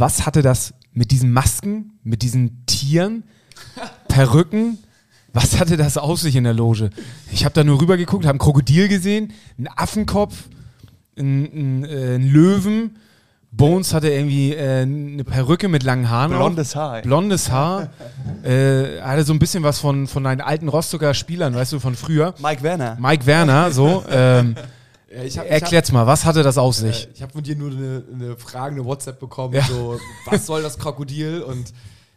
was hatte das mit diesen Masken, mit diesen Tieren, Perücken? Was hatte das aus sich in der Loge? Ich habe da nur rüber geguckt, habe ein Krokodil gesehen, einen Affenkopf, einen, einen, äh, einen Löwen. Bones hatte irgendwie äh, eine Perücke mit langen Haaren. Blondes auf. Haar. Blondes Haar. äh, hatte so ein bisschen was von, von deinen alten Rostocker Spielern, weißt du, von früher. Mike Werner. Mike Werner, so. Ähm, Ja, ich hab, erklärt's mal, was hatte das auf Ich sich? habe ich hab von dir nur eine, eine Frage, eine WhatsApp bekommen, Ja. so, was soll das Krokodil? Und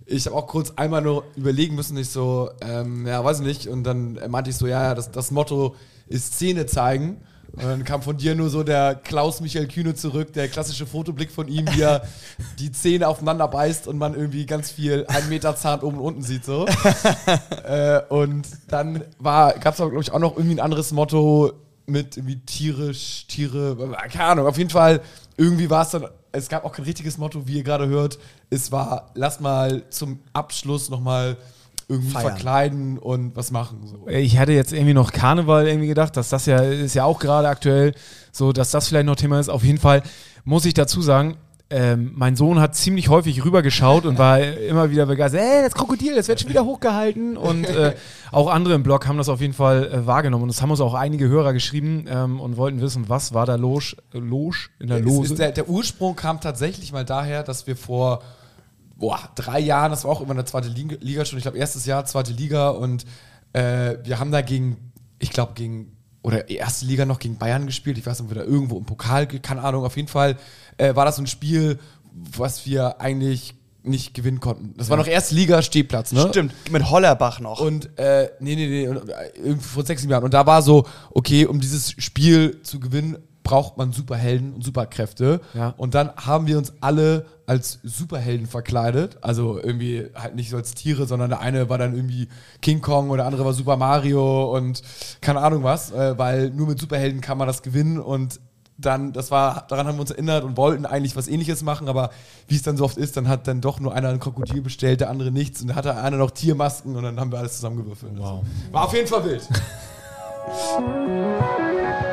ich habe auch kurz einmal nur überlegen müssen, ich so, ähm, ja, weiß ich nicht. Und dann meinte ich so, ja, ja, das, das Motto ist Szene zeigen. Und dann kam von dir nur so der Klaus-Michael Kühne zurück, der klassische Fotoblick von ihm, wie er die Zähne aufeinander beißt und man irgendwie ganz viel einen Meter Zahn oben und unten sieht so. äh, und dann gab es aber, glaube ich, auch noch irgendwie ein anderes Motto mit irgendwie tierisch, Tiere, keine Ahnung, auf jeden Fall, irgendwie war es dann, es gab auch kein richtiges Motto, wie ihr gerade hört, es war, lass mal zum Abschluss nochmal irgendwie Feiern. verkleiden und was machen. So. Ich hatte jetzt irgendwie noch Karneval irgendwie gedacht, dass das ja ist ja auch gerade aktuell, so dass das vielleicht noch Thema ist. Auf jeden Fall muss ich dazu sagen, ähm, mein Sohn hat ziemlich häufig rübergeschaut und war immer wieder begeistert. Ey, das Krokodil, das wird schon wieder hochgehalten. Und äh, auch andere im Blog haben das auf jeden Fall äh, wahrgenommen. Und es haben uns auch einige Hörer geschrieben ähm, und wollten wissen, was war da los, los in der Lose. ist der, der Ursprung kam tatsächlich mal daher, dass wir vor boah, drei Jahren, das war auch immer eine zweite Liga, Liga schon, ich glaube erstes Jahr, zweite Liga und äh, wir haben da gegen, ich glaube gegen, oder erste Liga noch gegen Bayern gespielt, ich weiß nicht, ob wir da irgendwo im Pokal, keine Ahnung, auf jeden Fall äh, war das so ein Spiel, was wir eigentlich nicht gewinnen konnten. Das war noch erste Liga Stehplatz, ne? Stimmt, mit Hollerbach noch. Und äh, nee, nee, nee, äh, irgendwie vor sechs, sieben Jahren. Und da war so, okay, um dieses Spiel zu gewinnen, braucht man Superhelden und Superkräfte. Ja. Und dann haben wir uns alle als Superhelden verkleidet. Also irgendwie halt nicht so als Tiere, sondern der eine war dann irgendwie King Kong oder der andere war Super Mario und keine Ahnung was, äh, weil nur mit Superhelden kann man das gewinnen und dann, das war, daran haben wir uns erinnert und wollten eigentlich was ähnliches machen, aber wie es dann so oft ist, dann hat dann doch nur einer ein Krokodil bestellt, der andere nichts und dann hatte einer noch Tiermasken und dann haben wir alles zusammengewürfelt. Wow. Also, war auf jeden Fall wild.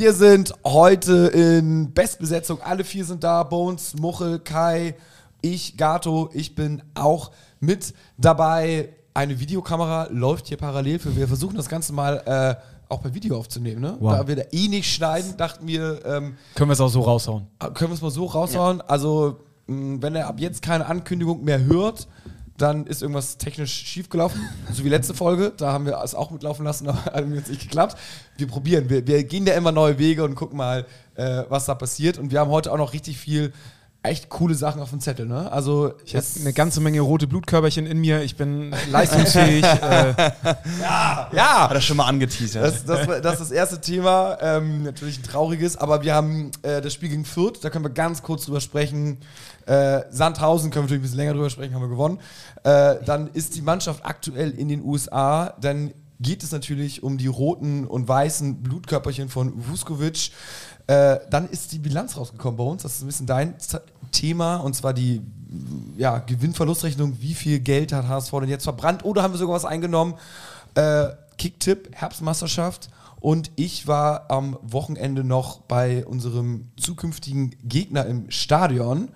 Wir sind heute in Bestbesetzung. Alle vier sind da. Bones, Muchel, Kai, ich, Gato. Ich bin auch mit dabei. Eine Videokamera läuft hier parallel. Für wir versuchen das Ganze mal äh, auch per Video aufzunehmen. Ne? Wow. Da wir da eh nicht schneiden, dachten wir, ähm, Können wir es auch so raushauen. können wir es mal so raushauen. Also, mh, wenn er ab jetzt keine Ankündigung mehr hört, dann ist irgendwas technisch schiefgelaufen. So wie letzte Folge. Da haben wir es auch mitlaufen lassen, aber hat jetzt nicht geklappt. Wir probieren. Wir, wir gehen ja immer neue Wege und gucken mal, äh, was da passiert. Und wir haben heute auch noch richtig viel echt coole Sachen auf dem Zettel. Ne? Also, Ich habe eine ganze Menge rote Blutkörperchen in mir. Ich bin leistungsfähig. äh, ja, Hat er schon mal angeteasert. Das, das, das ist das erste Thema. Ähm, natürlich ein trauriges, aber wir haben äh, das Spiel gegen Fürth, da können wir ganz kurz drüber sprechen. Äh, Sandhausen können wir natürlich ein bisschen länger drüber sprechen, haben wir gewonnen. Äh, dann ist die Mannschaft aktuell in den USA. Dann geht es natürlich um die roten und weißen Blutkörperchen von Vuskovic. Äh, dann ist die Bilanz rausgekommen bei uns. Das ist ein bisschen dein Thema und zwar die ja, Gewinn-Verlustrechnung. Wie viel Geld hat HSV denn jetzt verbrannt oder haben wir sogar was eingenommen? Äh, Kicktipp, Herbstmeisterschaft. Und ich war am Wochenende noch bei unserem zukünftigen Gegner im Stadion.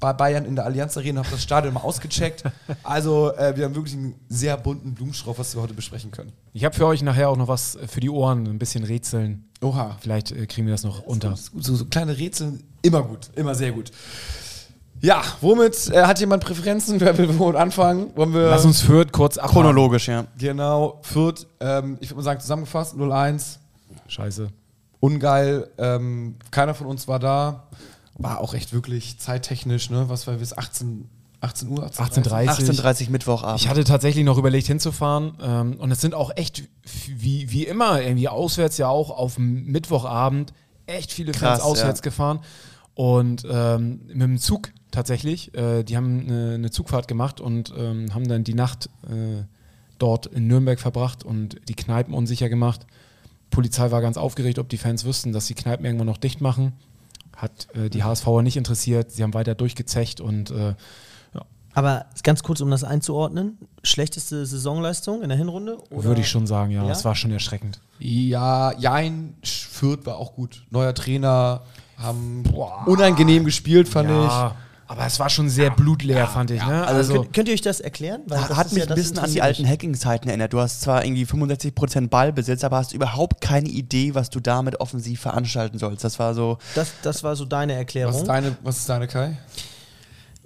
Bei Bayern in der Allianz Arena, habe das Stadion mal ausgecheckt. Also, äh, wir haben wirklich einen sehr bunten Blumenstrauß, was wir heute besprechen können. ich habe für euch nachher auch noch was für die Ohren, ein bisschen Rätseln. Oha. Vielleicht äh, kriegen wir das noch unter. Gut. So, so kleine Rätsel, immer gut, immer sehr gut. Ja, womit äh, hat jemand Präferenzen? Wer will womit anfangen? Wollen wir Lass uns Fürth kurz abhaken. Chronologisch, ja. genau Fürth, ähm, ich würde mal sagen, zusammengefasst 0-1. Scheiße. ungeil. Ähm, keiner von uns war da. War auch echt wirklich zeittechnisch, ne? Was war bis 18, 18 Uhr? 18.30 18.30 Mittwochabend. Ich hatte tatsächlich noch überlegt hinzufahren ähm, und es sind auch echt, wie, wie immer, irgendwie auswärts ja auch auf Mittwochabend echt viele Fans Krass, auswärts ja. gefahren und ähm, mit dem Zug tatsächlich, äh, die haben eine, eine Zugfahrt gemacht und ähm, haben dann die Nacht äh, dort in Nürnberg verbracht und die Kneipen unsicher gemacht. Polizei war ganz aufgeregt, ob die Fans wüssten, dass die Kneipen irgendwann noch dicht machen. Hat äh, die HSVer nicht interessiert. Sie haben weiter durchgezecht und äh, Aber ganz kurz, um das einzuordnen, schlechteste Saisonleistung in der Hinrunde? Oder? würde ich schon sagen, ja, Ja? das war schon erschreckend. Ja, Jein, Fürth war auch gut. Neuer Trainer, haben unangenehm gespielt, fand Ja, aber es war schon sehr blutleer, fand ich. Ne? Also, Also, könnt, könnt ihr euch das erklären? Weil das Hat mich ja- ein bisschen an die alten. Hacking-Zeiten erinnert. Du hast zwar irgendwie 65% Ballbesitz, aber hast überhaupt keine Idee, was du damit offensiv veranstalten sollst. Das war so. Das, das war so deine. Erklärung. Was ist deine, was ist deine Kai?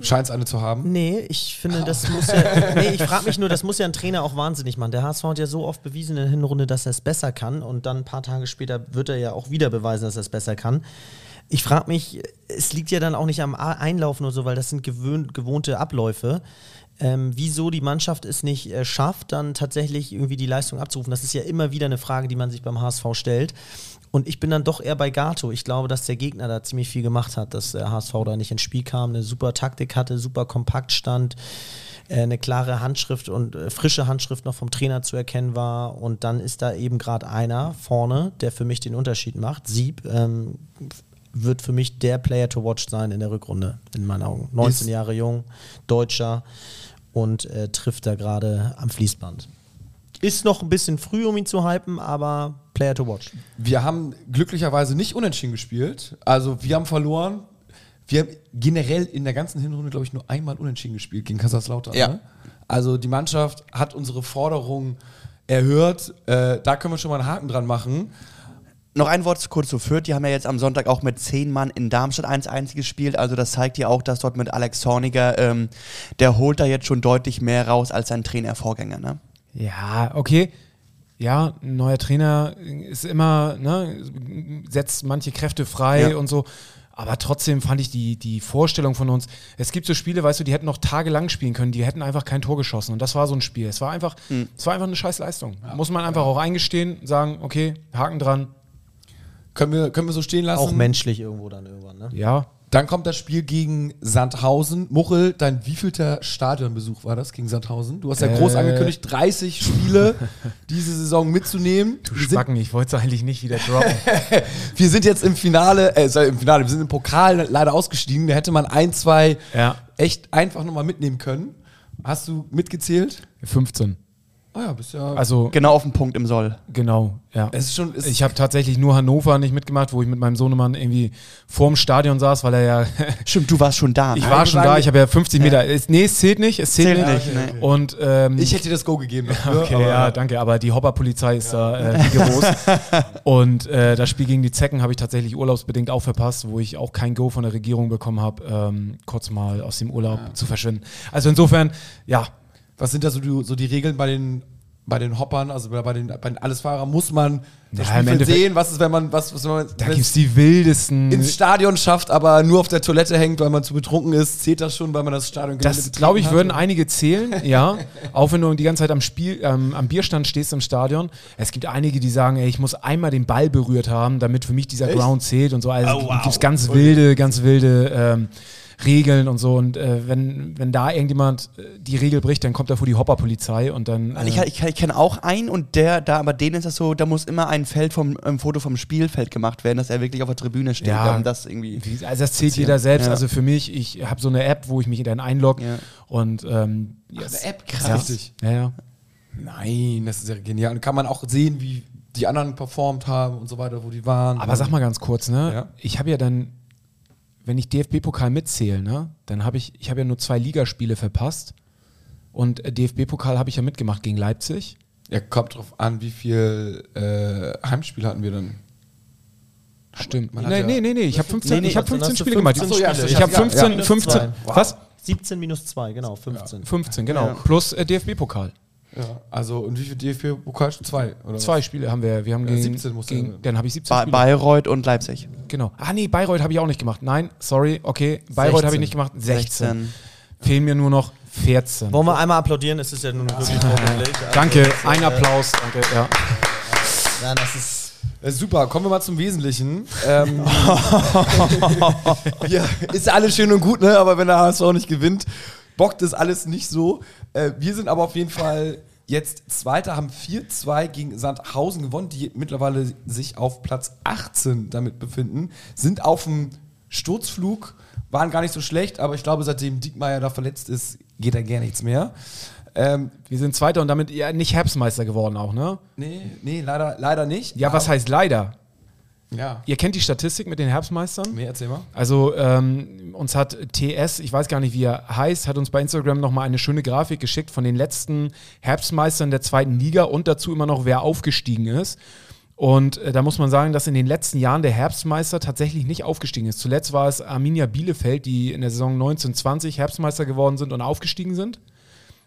Scheint es eine zu haben. Nee, ich finde, das muss ja. Nee, ich frage mich nur, das muss ja ein Trainer auch wahnsinnig machen. Der HSV hat ja so oft bewiesen in der Hinrunde, dass er es besser kann und dann ein paar Tage später wird er ja auch wieder beweisen, dass er es besser kann. Ich frage mich, es liegt ja dann auch nicht am Einlaufen oder so, weil das sind gewöhn, gewohnte Abläufe. Ähm, wieso die Mannschaft es nicht äh, schafft, dann tatsächlich irgendwie die Leistung abzurufen. Das ist ja immer wieder eine Frage, die man sich beim HSV stellt. Und ich bin dann doch eher bei Gato. Ich glaube, dass der Gegner da ziemlich viel gemacht hat, dass der HSV da nicht ins Spiel kam, eine super Taktik hatte, super kompakt stand, äh, eine klare Handschrift und äh, frische Handschrift noch vom Trainer zu erkennen war. Und dann ist da eben gerade einer vorne, der für mich den Unterschied macht. Sieb ähm, wird für mich der Player to watch sein in der Rückrunde, in meinen Augen. 19 Ist- Jahre jung, Deutscher und äh, trifft da gerade am Fließband. Ist noch ein bisschen früh, um ihn zu hypen, aber Player to watch. Wir haben glücklicherweise nicht unentschieden gespielt. Also wir haben verloren. Wir haben generell in der ganzen Hinrunde, glaube ich, nur einmal unentschieden gespielt gegen Kaiserslautern. Ja. Ne? Also die Mannschaft hat unsere Forderung erhört. Äh, da können wir schon mal einen Haken dran machen. Noch ein Wort zu kurz zu Fürth. Die haben ja jetzt am Sonntag auch mit zehn Mann in Darmstadt 1-1 gespielt. Also das zeigt ja auch, dass dort mit Alex Zorniger, ähm, der holt da jetzt schon deutlich mehr raus als sein Trainervorgänger. Ne? Ja, okay. Ja, ein neuer Trainer ist immer, ne, setzt manche Kräfte frei Ja. und so. Aber trotzdem fand ich die, die Vorstellung von uns, es gibt so Spiele, weißt du, die hätten noch tagelang spielen können, die hätten einfach kein Tor geschossen. Und das war so ein Spiel. Es war einfach, es war einfach eine scheiß Leistung. Muss man einfach auch eingestehen, sagen, okay, Haken dran. Können wir, können wir so stehen lassen. Auch menschlich irgendwo dann irgendwann, ne? Ja, Dann kommt das Spiel gegen Sandhausen. Muchel, dein wievielter Stadionbesuch war das gegen Sandhausen? Du hast ja Äh. groß angekündigt, 30 Spiele diese Saison mitzunehmen. du Wir Spacken, ich wollte es eigentlich nicht wieder droppen. wir sind jetzt im Finale, äh, sorry, im Finale, wir sind im Pokal leider ausgestiegen. Da hätte man ein, zwei ja, echt einfach nochmal mitnehmen können. Hast du mitgezählt? 15. Ah ja, bist ja. Also, Genau auf den Punkt im Soll. genau, ja. es ist schon. Es Ich habe tatsächlich nur Hannover nicht mitgemacht, wo ich mit meinem Sohnemann irgendwie vorm Stadion saß, weil er ja. Stimmt, du warst schon da. ich ne? war schon da, ich habe ja 50 Meter. Es, nee, es zählt nicht, es zählt, Zählt nicht. nicht, nee. Und ähm, ich hätte dir das Go gegeben. Dafür, Okay, aber- ja, danke. Aber die Hopper-Polizei ist da äh, rigoros. und äh, das Spiel gegen die Zecken habe ich tatsächlich urlaubsbedingt auch verpasst, wo ich auch kein Go von der Regierung bekommen habe, ähm, kurz mal aus dem Urlaub zu verschwinden. Also insofern, ja, Was sind da so die, so die Regeln bei den, bei den Hoppern, also bei den, bei den Allesfahrern? Muss man das Ja, Spielfeld sehen? Was ist, wenn man, was, was, wenn man da wenn's gibt es die wildesten. ins Stadion schafft, aber nur auf der Toilette hängt, weil man zu betrunken ist? Zählt das schon, weil man das Stadion Das glaube ich, hat? würden einige zählen, ja. Auch wenn du die ganze Zeit am Spiel, ähm, am Bierstand stehst im Stadion. Es gibt einige, die sagen, ey, ich muss einmal den Ball berührt haben, damit für mich dieser Echt? Ground zählt und so. Also Oh, wow. gibt es ganz wilde, ganz wilde ähm, Regeln und so. Und äh, wenn, wenn da irgendjemand äh, die Regel bricht, dann kommt er vor die Hopper-Polizei und dann. Ich, Äh, ich, ich kenne auch einen und der, da, aber denen ist das so, da muss immer ein Feld vom, ein Foto vom Spielfeld gemacht werden, dass er wirklich auf der Tribüne steht. Ja. um das irgendwie. wie- also das zählt jeder selbst. Ja. Also für mich, ich habe so eine App, wo ich mich dann einlogge Ja. und ähm, yes. App, krass. Ja. Richtig. Ja, ja. Nein, das ist ja genial. Und kann man auch sehen, wie die anderen performt haben und so weiter, wo die waren. Aber sag mal ganz kurz, ne? Ja. Ich habe ja dann, wenn ich DFB-Pokal mitzähle, ne, dann habe ich, ich habe ja nur zwei Ligaspiele verpasst. Und äh, DFB-Pokal habe ich ja mitgemacht gegen Leipzig. Ja, kommt drauf an, wie viel äh, Heimspiele hatten wir dann. Stimmt. man Nee, ja- nee, nee, nee, ich habe 15, Nee, nee, ich hab dann 15 hast du Spiele gemacht. 15 Ach so, ja. Ich habe ja, 15, ja. 15, Zwei. was? 17 minus 2, genau, 15. 15, genau. Plus äh, DFB-Pokal. Ja. Also, und wie viel DFB-Pokal? Zwei, oder? Zwei Spiele haben wir. Wir haben Ja, gegen, 17 muss gegen dann habe ich 17 Ba Spiele. Bayreuth und Leipzig. Genau. Ah nee, Bayreuth habe ich auch nicht gemacht. Nein, sorry, okay. Bayreuth habe 16. ich nicht gemacht. 16. Fehlen mir nur noch 14. Wollen wir einmal applaudieren? Es ist ja nun wirklich vorbildlich. Also, Danke, ein äh, Applaus. Danke, ja. Ja, das ist. Äh, super, kommen wir mal zum Wesentlichen. Ähm, ja, ist alles schön und gut, ne? aber wenn der HSV nicht gewinnt, bockt das alles nicht so. Äh, wir sind aber auf jeden Fall jetzt Zweiter, haben 4-2 gegen Sandhausen gewonnen, die mittlerweile sich auf Platz 18 damit befinden, sind auf dem Sturzflug, waren gar nicht so schlecht, aber ich glaube, seitdem Diekmeyer da verletzt ist, geht da gar nichts mehr. Ähm, Wir sind Zweiter und damit ja nicht Herbstmeister geworden auch, ne? nee, nee, leider, leider nicht. Ja, was heißt leider? Ja. Ihr kennt die Statistik mit den Herbstmeistern? Nee, erzähl mal. Also ähm, uns hat TS, ich weiß gar nicht, wie er heißt, hat uns bei Instagram nochmal eine schöne Grafik geschickt von den letzten Herbstmeistern der zweiten Liga und dazu immer noch, wer aufgestiegen ist. Und äh, da muss man sagen, dass in den letzten Jahren der Herbstmeister tatsächlich nicht aufgestiegen ist. Zuletzt war es Arminia Bielefeld, die in der Saison 1920 Herbstmeister geworden sind und aufgestiegen sind.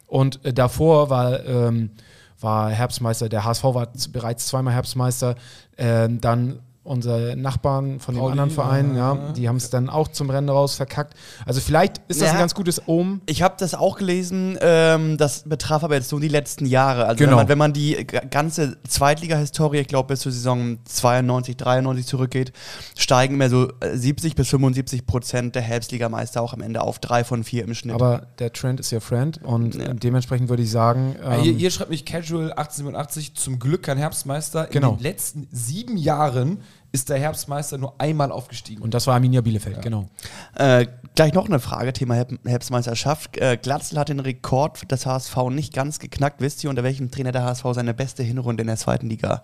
Und äh, davor war, ähm, war Herbstmeister, der HSV war bereits zweimal Herbstmeister. Ähm, dann unsere Nachbarn von dem Pauli, anderen Verein, ja, ja. die haben es dann auch zum Rennen raus verkackt. Also vielleicht ist das Ja. ein ganz gutes Omen. Ich habe das auch gelesen, ähm, das betraf aber jetzt nur die letzten Jahre. Also Genau. wenn, man, wenn man die ganze Zweitliga-Historie, ich glaube bis zur Saison 92, 93 zurückgeht, steigen immer so äh, 70 bis 75 Prozent der Herbstligameister auch am Ende auf drei von vier im Schnitt. Aber der Trend ist ja Friend und Ja. äh, dementsprechend würde ich sagen, Ah, hier, ähm, hier schreibt mich Casual 1887, zum Glück kein Herbstmeister. Genau. In den letzten sieben Jahren ist der Herbstmeister nur einmal aufgestiegen. und das war Arminia Bielefeld, genau. Äh, gleich noch eine Frage, Thema Herb Herbstmeisterschaft. Äh, Glatzel hat den Rekord des HSV nicht ganz geknackt. Wisst ihr, unter welchem Trainer der HSV seine beste Hinrunde in der zweiten Liga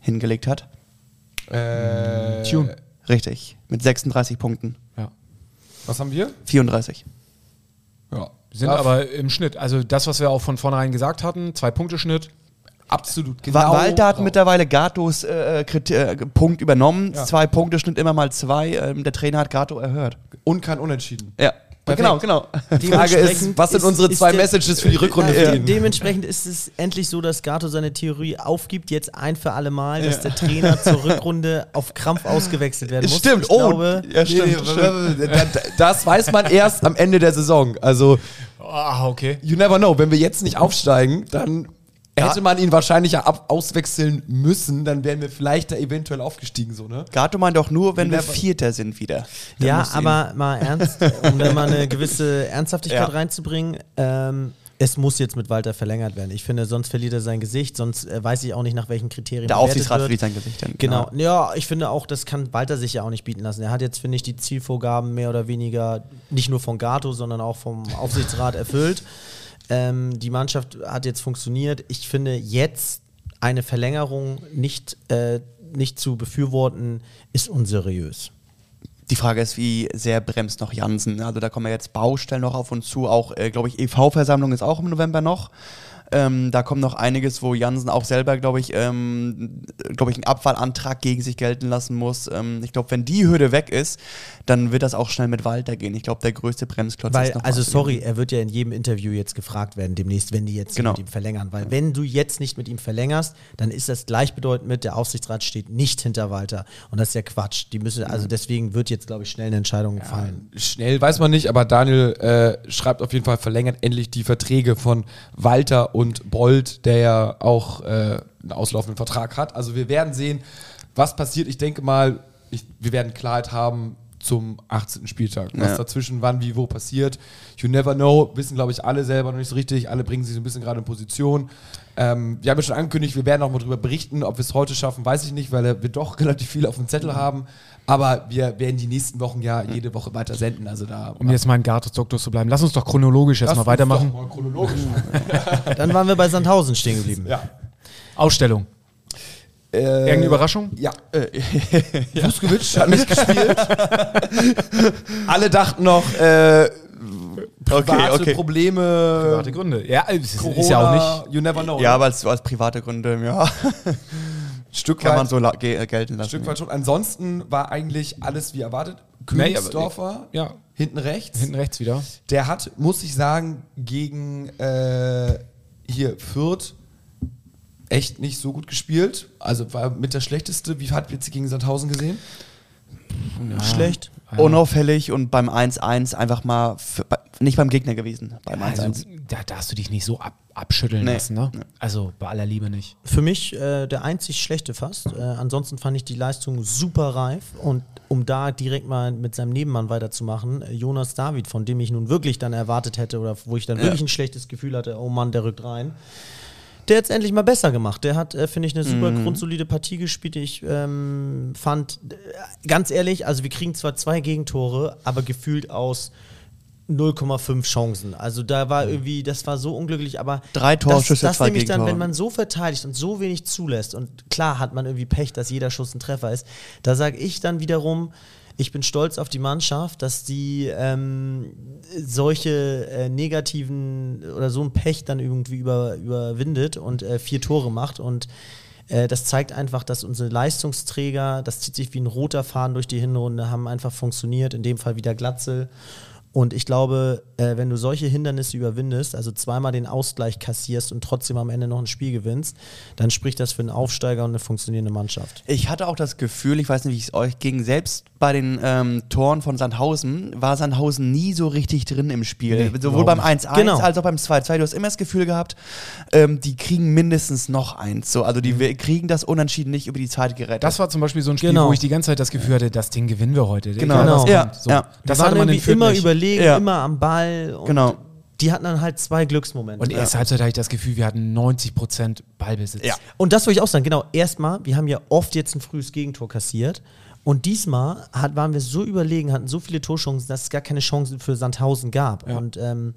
hingelegt hat? äh, Tune. Richtig, mit 36 Punkten. Ja. Was haben wir? 34. Ja. Sind Ja, aber im Schnitt, also das, was wir auch von vornherein gesagt hatten, zwei Punkte Schnitt. Absolut Genau. Walter hat drauf. mittlerweile Gatos äh, Krit äh, Punkt übernommen. Ja. Zwei Punkte Schnitt immer mal zwei. Ähm, der Trainer hat Gato erhört. und kein Unentschieden. Ja, Perfekt. genau, genau. Die Frage ist, Dementsprechend was sind ist- unsere ist zwei der- Messages für die Rückrunde Ja, für ihn? dementsprechend ist es endlich so, dass Gato seine Theorie aufgibt, jetzt ein für alle Mal, dass der Trainer zur Rückrunde auf Krampf ausgewechselt werden muss. Stimmt, ich oh, glaube, ja, stimmt, stimmt. da- da- Das weiß man erst am Ende der Saison. Also, Ah, okay. you never know. Wenn wir jetzt nicht aufsteigen, dann Ja. hätte man ihn wahrscheinlich ja ab auswechseln müssen. Dann wären wir vielleicht da eventuell aufgestiegen. So, ne? Gato meint doch nur, wenn wir Vierter sind wieder. Dann Ja, aber mal ernst, um da mal eine gewisse Ernsthaftigkeit Ja. reinzubringen. Ähm, es muss jetzt mit Walter verlängert werden. Ich finde, sonst verliert er sein Gesicht, sonst äh, weiß ich auch nicht, nach welchen Kriterien Der bewertet Aufsichtsrat verliert sein Gesicht dann. Genau. Ja, ich finde auch, das kann Walter sich ja auch nicht bieten lassen. Er hat jetzt, finde ich, die Zielvorgaben mehr oder weniger nicht nur von Gato, sondern auch vom Aufsichtsrat erfüllt. Ähm, die Mannschaft hat jetzt funktioniert. Ich finde, jetzt eine Verlängerung nicht, äh, nicht zu befürworten, ist unseriös. Die Frage ist, wie sehr bremst noch Jansen? Also da kommen ja jetzt Baustellen noch auf uns zu. Auch, äh, glaube ich, EV-Versammlung ist auch im November noch. Ähm, da kommt noch einiges, wo Jansen auch selber, glaube ich, ähm, glaube ich, einen Abfallantrag gegen sich gelten lassen muss. Ähm, ich glaube, wenn die Hürde weg ist, dann wird das auch schnell mit Walter gehen. Ich glaube, der größte Bremsklotz Weil, ist noch also sorry, er wird ja in jedem Interview jetzt gefragt werden, demnächst, wenn die jetzt Genau. mit ihm verlängern. Weil wenn du jetzt nicht mit ihm verlängerst, dann ist das gleichbedeutend mit, der Aufsichtsrat steht nicht hinter Walter. Und das ist ja Quatsch. Die müssen, also deswegen wird jetzt, glaube ich, schnell eine Entscheidung fallen. Schnell weiß man nicht, aber Daniel äh, schreibt auf jeden Fall, verlängert endlich die Verträge von Walter und Bold, der ja auch äh, einen auslaufenden Vertrag hat. Also wir werden sehen, was passiert. Ich denke mal, ich, wir werden Klarheit haben zum 18. Spieltag. Was Ja. dazwischen wann, wie, wo passiert. You never know, wissen glaube ich alle selber noch nicht so richtig. Alle bringen sich so ein bisschen gerade in Position. Ähm, wir haben ja schon angekündigt, wir werden auch mal darüber berichten. Ob wir es heute schaffen, weiß ich nicht, weil wir doch relativ viel auf dem Zettel haben. Aber wir werden die nächsten Wochen ja jede Woche weiter senden. Also da Um jetzt mal in Gatos Doktor zu bleiben. Lass uns doch chronologisch jetzt Lass mal uns weitermachen. doch mal chronologisch. Dann waren wir bei Sandhausen stehen geblieben. ja. Ausstellung. Äh, Irgendeine Überraschung? Ja. Vuskovic hat nicht gespielt. Alle dachten noch, äh, private okay. Probleme, Private Gründe. Ja, es ist, Corona, ist ja auch nicht. You never know. Ja, aber als, als private Gründe, ja, Stück kann weit, man so la- ge äh, gelten lassen. Stück weit schon. Ansonsten war eigentlich alles wie erwartet. Nee, Königsdorfer, Ja, hinten rechts. hinten rechts wieder. Der hat, muss ich sagen, gegen äh, hier Fürth echt nicht so gut gespielt. Also war mit der schlechteste. Wie hat jetzt gegen Sandhausen gesehen? Schlecht. Unauffällig und beim 1-1 einfach mal für, nicht beim Gegner gewesen. Beim 1-1. Also, da darfst du dich nicht so ab, abschütteln Nee. lassen, ne? Also bei aller Liebe nicht. Für mich äh, der einzig schlechte fast. Äh, ansonsten fand ich die Leistung super reif. Und um da direkt mal mit seinem Nebenmann weiterzumachen, äh, Jonas David, von dem ich nun wirklich dann erwartet hätte oder wo ich dann wirklich ein schlechtes Gefühl hatte, oh Mann, der rückt rein. Der hat es endlich mal besser gemacht. Der hat, äh, finde ich, eine super Mhm. grundsolide Partie gespielt. Ich ähm, fand, äh, ganz ehrlich, also wir kriegen zwar zwei Gegentore, aber gefühlt aus 0,5 Chancen. Also da war irgendwie, das war so unglücklich, aber Drei Torschüsse, das, das zwei nehme ich dann, wenn man so verteidigt und so wenig zulässt und klar hat man irgendwie Pech, dass jeder Schuss ein Treffer ist, da sage ich dann wiederum, ich bin stolz auf die Mannschaft, dass die ähm, solche äh, negativen oder so ein Pech dann irgendwie über, überwindet und äh, vier Tore macht und äh, das zeigt einfach, dass unsere Leistungsträger, das zieht sich wie ein roter Faden durch die Hinrunde, haben einfach funktioniert, in dem Fall wieder Glatzel. Und ich glaube, äh, wenn du solche Hindernisse überwindest, also zweimal den Ausgleich kassierst und trotzdem am Ende noch ein Spiel gewinnst, dann spricht das für einen Aufsteiger und eine funktionierende Mannschaft. Ich hatte auch das Gefühl, ich weiß nicht, wie es euch ging, selbst bei den ähm, Toren von Sandhausen war Sandhausen nie so richtig drin im Spiel. Sowohl beim 1-1 Genau. als auch beim 2-2. Du hast immer das Gefühl gehabt, ähm, die kriegen mindestens noch eins. So, also die wir- kriegen das Unentschieden nicht über die Zeit gerettet. Das war zum Beispiel so ein Spiel, Genau. wo ich die ganze Zeit das Gefühl hatte, das Ding gewinnen wir heute. Genau. Genau. Ja. So. ja. Das wir hatte man Fürth immer nicht. Überlegen, Ja. immer am Ball. Und Genau. Die hatten dann halt zwei Glücksmomente. Und erste Halbzeit hatte ich das Gefühl, wir hatten 90% Ballbesitz. Ja. Und das wollte ich auch sagen, genau, erstmal, wir haben ja oft jetzt ein frühes Gegentor kassiert. Und diesmal hat, waren wir so überlegen, hatten so viele Torchancen, dass es gar keine Chancen für Sandhausen gab. Ja. Und ähm,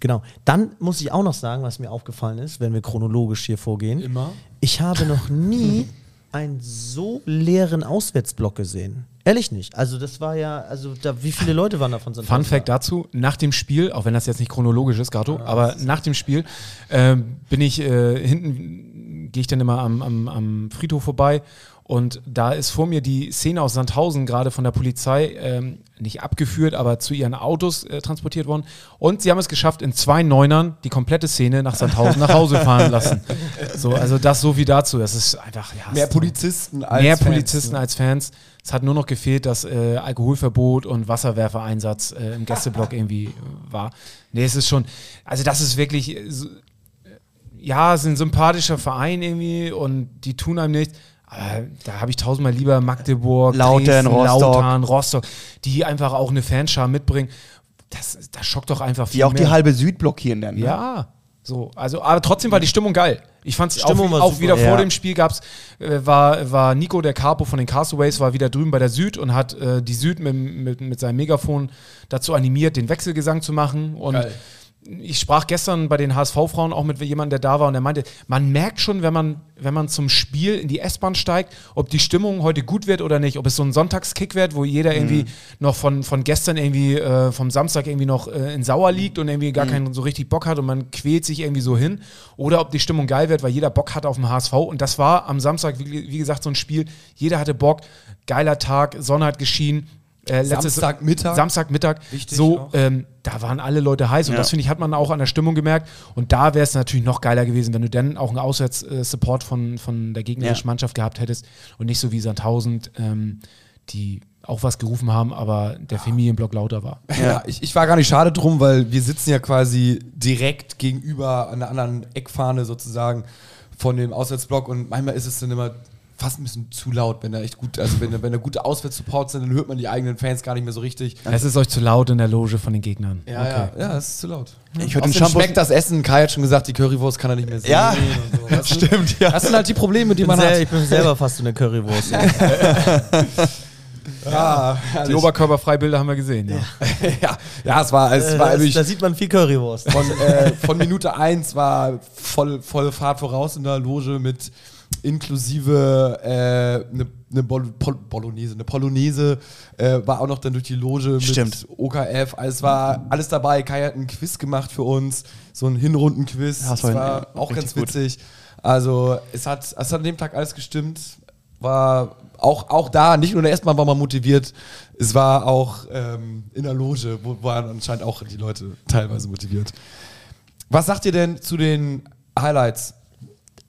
genau, dann muss ich auch noch sagen, was mir aufgefallen ist, wenn wir chronologisch hier vorgehen. Immer. Ich habe noch nie einen so leeren Auswärtsblock gesehen. Ehrlich nicht. Also das war ja, also da, wie viele Leute waren da von Sandhausen? Fun Fact dazu, nach dem Spiel, auch wenn das jetzt nicht chronologisch ist, Gato, aber nach dem Spiel ähm, bin ich äh, hinten, gehe ich dann immer am, am, am Friedhof vorbei und da ist vor mir die Szene aus Sandhausen gerade von der Polizei ähm, nicht abgeführt, aber zu ihren Autos äh, transportiert worden. Und sie haben es geschafft, in zwei Neunern die komplette Szene nach Sandhausen nach Hause fahren lassen. So, also das so wie dazu. Das ist einfach ja, Mehr Polizisten als mehr Fans, Polizisten ne? als Fans. Es hat nur noch gefehlt, dass äh, Alkoholverbot und Wasserwerfereinsatz äh, im Gästeblock irgendwie war. Nee, es ist schon, also das ist wirklich, äh, so, ja, es ist ein sympathischer Verein irgendwie und die tun einem nichts. Aber da habe ich tausendmal lieber Magdeburg, Lautern, Dresden, Rostock. Lautern, Rostock, die einfach auch eine Fanschar mitbringen. Das, das schockt doch einfach viel die auch mehr. die halbe Süd blockieren dann. Ne? Ja, so. Also, aber trotzdem war die Stimmung geil. Ich fand es auch, auch wieder vor Ja. dem Spiel gab's, äh, war, war Nico der Capo von den Castaways, war wieder drüben bei der Süd und hat äh, die Süd mit, mit, mit seinem Megafon dazu animiert, den Wechselgesang zu machen. Und Geil. Ich sprach gestern bei den HSV-Frauen auch mit jemandem, der da war und der meinte, man merkt schon, wenn man, wenn man zum Spiel in die S-Bahn steigt, ob die Stimmung heute gut wird oder nicht, ob es so ein Sonntagskick wird, wo jeder irgendwie noch von, von gestern irgendwie, äh, vom Samstag irgendwie noch äh, in Sauer liegt und irgendwie gar keinen so richtig Bock hat und man quält sich irgendwie so hin, oder ob die Stimmung geil wird, weil jeder Bock hat auf dem HSV und das war am Samstag, wie, wie gesagt, so ein Spiel, jeder hatte Bock, geiler Tag, Sonne hat geschienen, äh, Samstagmittag. Samstagmittag. Wichtig so, ähm, da waren alle Leute heiß und Ja. das finde ich, hat man auch an der Stimmung gemerkt. Und da wäre es natürlich noch geiler gewesen, wenn du dann auch einen Auswärts-Support von, von der gegnerischen Ja. Mannschaft gehabt hättest und nicht so wie Sandhausen, ähm, die auch was gerufen haben, aber der Familienblock lauter war. Ja, ich, ich war gar nicht schade drum, weil wir sitzen ja quasi direkt gegenüber an der anderen Eckfahne sozusagen von dem Auswärtsblock und manchmal ist es dann immer fast ein bisschen zu laut, wenn da echt gut, also wenn, da- wenn da gute Auswärtssupports sind, dann hört man die eigenen Fans gar nicht mehr so richtig. Es ist euch zu laut in der Loge von den Gegnern. Ja, ja, ja, es ist zu laut. Ich höre den Shampoo. schmeckt das Essen, Kai hat schon gesagt, die Currywurst kann er nicht mehr sehen. Ja, so, stimmt, ja. Das sind halt die Probleme, die man sehr, hat. ich bin selber fast so eine Currywurst. Ja, Die. Oberkörperfreibilder haben wir gesehen. Ja. ja, ja, es war, es war Äh, wirklich da sieht man viel Currywurst. von, äh, von Minute 1 war voll, voll Fahrt voraus in der Loge mit inklusive äh, eine ne Bol Pol Bolognese, eine Polonaise äh, war auch noch dann durch die Loge Stimmt. mit OKF. Also es war alles dabei. Kai hat einen Quiz gemacht für uns, so ein Hinrundenquiz. Ja, das war war auch ganz gut. witzig. Also es hat, es hat an dem Tag alles gestimmt. War auch, auch da, nicht nur in der ersten Mal war man motiviert, es war auch ähm, in der Loge, wo waren anscheinend auch die Leute teilweise motiviert. Was sagt ihr denn zu den Highlights?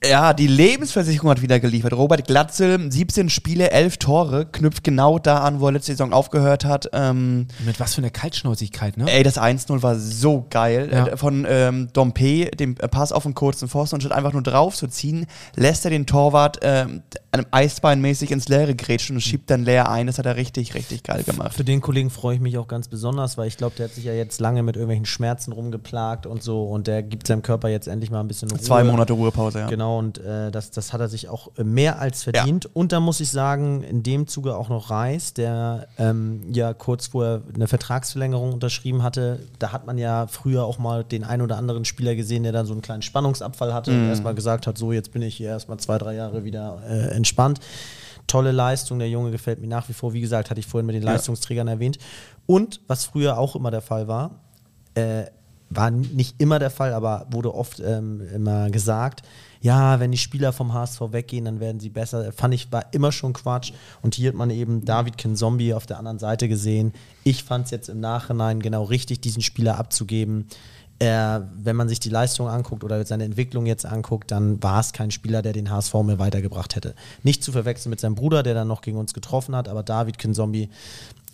Ja, die Lebensversicherung hat wieder geliefert. Robert Glatzel, 17 Spiele, 11 Tore, knüpft genau da an, wo er letzte Saison aufgehört hat. Ähm, Mit was für einer Kaltschnäuzigkeit, ne? ey, das 1-0 war so geil. Ja. Äh, Von ähm, Dompe, dem äh, Pass auf den kurzen Pfosten, und statt einfach nur drauf zu ziehen, lässt er den Torwart ähm, einem Eisbeinmäßig ins Leere grätschen und schiebt dann leer ein. Das hat er richtig, richtig geil gemacht. Für den Kollegen freue ich mich auch ganz besonders, weil ich glaube, der hat sich ja jetzt lange mit irgendwelchen Schmerzen rumgeplagt und so und der gibt seinem Körper jetzt endlich mal ein bisschen Ruhe. Zwei Monate Ruhepause, ja. Genau, und äh, das, das hat er sich auch äh, mehr als verdient. Und da muss ich sagen, in dem Zuge auch noch Reis, der ähm, ja kurz vorher eine Vertragsverlängerung unterschrieben hatte. Da hat man ja früher auch mal den ein oder anderen Spieler gesehen, der dann so einen kleinen Spannungsabfall hatte und erstmal gesagt hat, so jetzt bin ich hier erstmal zwei, drei Jahre wieder äh, entspannt. Tolle Leistung, der Junge gefällt mir nach wie vor. Wie gesagt, hatte ich vorhin mit den Leistungsträgern erwähnt. Und was früher auch immer der Fall war, äh, war nicht immer der Fall, aber wurde oft ähm, immer gesagt, ja, wenn die Spieler vom HSV weggehen, dann werden sie besser. Fand ich, war immer schon Quatsch. Und hier hat man eben David Zombie auf der anderen Seite gesehen. Ich fand es jetzt im Nachhinein genau richtig, diesen Spieler abzugeben. Äh, wenn man sich die Leistung anguckt oder seine Entwicklung jetzt anguckt, dann war es kein Spieler, der den HSV mehr weitergebracht hätte. Nicht zu verwechseln mit seinem Bruder, der dann noch gegen uns getroffen hat, aber David Zombie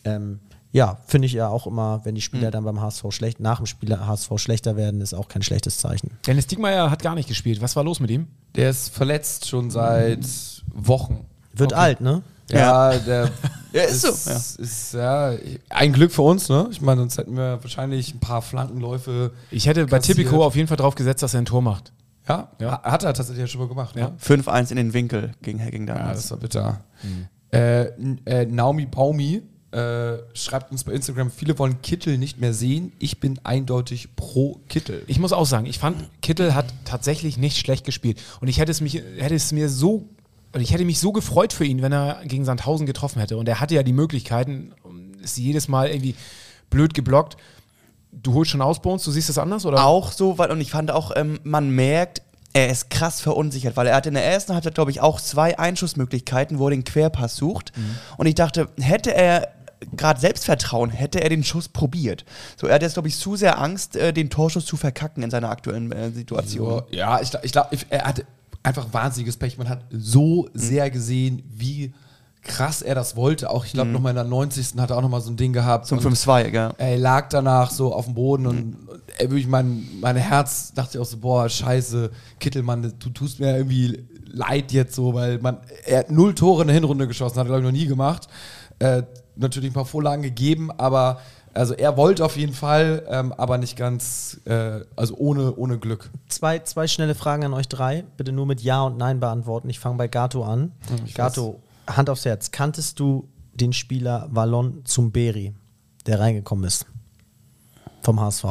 ähm, ja, finde ich ja auch immer, wenn die Spieler dann beim HSV schlecht, nach dem Spieler HSV schlechter werden, ist auch kein schlechtes Zeichen. Dennis Diekmeyer hat gar nicht gespielt. Was war los mit ihm? Der ist verletzt schon seit Wochen. Wird Okay. alt, ne? Ja, der Ja, ist so, Ist, ist, ja, ein Glück für uns, ne? Ich meine, sonst hätten wir wahrscheinlich ein paar Flankenläufe. Ich hätte bei Kassiert. Tipico auf jeden Fall drauf gesetzt, dass er ein Tor macht. Ja, Ja. ha- hat er tatsächlich ja schon mal gemacht. Ja. Ne? 5-1 in den Winkel gegen Hacking Ja, damals. das war bitter. Äh, n- äh, Naomi Baumi äh, schreibt uns bei Instagram, viele wollen Kittel nicht mehr sehen. Ich bin eindeutig pro Kittel. Ich muss auch sagen, ich fand, Kittel hat tatsächlich nicht schlecht gespielt. Und ich hätte es, mich, hätte es mir so, ich hätte mich so gefreut für ihn, wenn er gegen Sandhausen getroffen hätte. Und er hatte ja die Möglichkeiten, ist jedes Mal irgendwie blöd geblockt. Du holst schon aus bei uns, du siehst das anders, oder? Auch so, weil, und ich fand auch, ähm, man merkt, er ist krass verunsichert, weil er hatte in der ersten Halbzeit, glaube ich, auch zwei Einschussmöglichkeiten, wo er den Querpass sucht. Und ich dachte, hätte er gerade Selbstvertrauen, hätte er den Schuss probiert. So, er hat jetzt, glaube ich, zu sehr Angst, äh, den Torschuss zu verkacken in seiner aktuellen äh, Situation. So, ja, ich, ich glaube, er hatte einfach wahnsinniges Pech. Man hat so Mhm. sehr gesehen, wie krass er das wollte. Auch ich glaube, nochmal in der 90. hat er auch nochmal so ein Ding gehabt. Zum Und 5-2, gell? Er lag danach so auf dem Boden und er wirklich mein, mein Herz dachte ich auch so, boah, scheiße, Kittelmann, du tust mir irgendwie leid jetzt so, weil man, er hat null Tore in der Hinrunde geschossen, hat er glaube ich noch nie gemacht. Äh, natürlich ein paar Vorlagen gegeben, aber also er wollte auf jeden Fall, ähm, aber nicht ganz, äh, also ohne, ohne Glück. Zwei, zwei schnelle Fragen an euch drei. Bitte nur mit Ja und Nein beantworten. Ich fange bei Gato an. ich Gato, Hand aufs Herz. Kanntest du den Spieler Wallon Zumberi, der reingekommen ist? Vom HSV.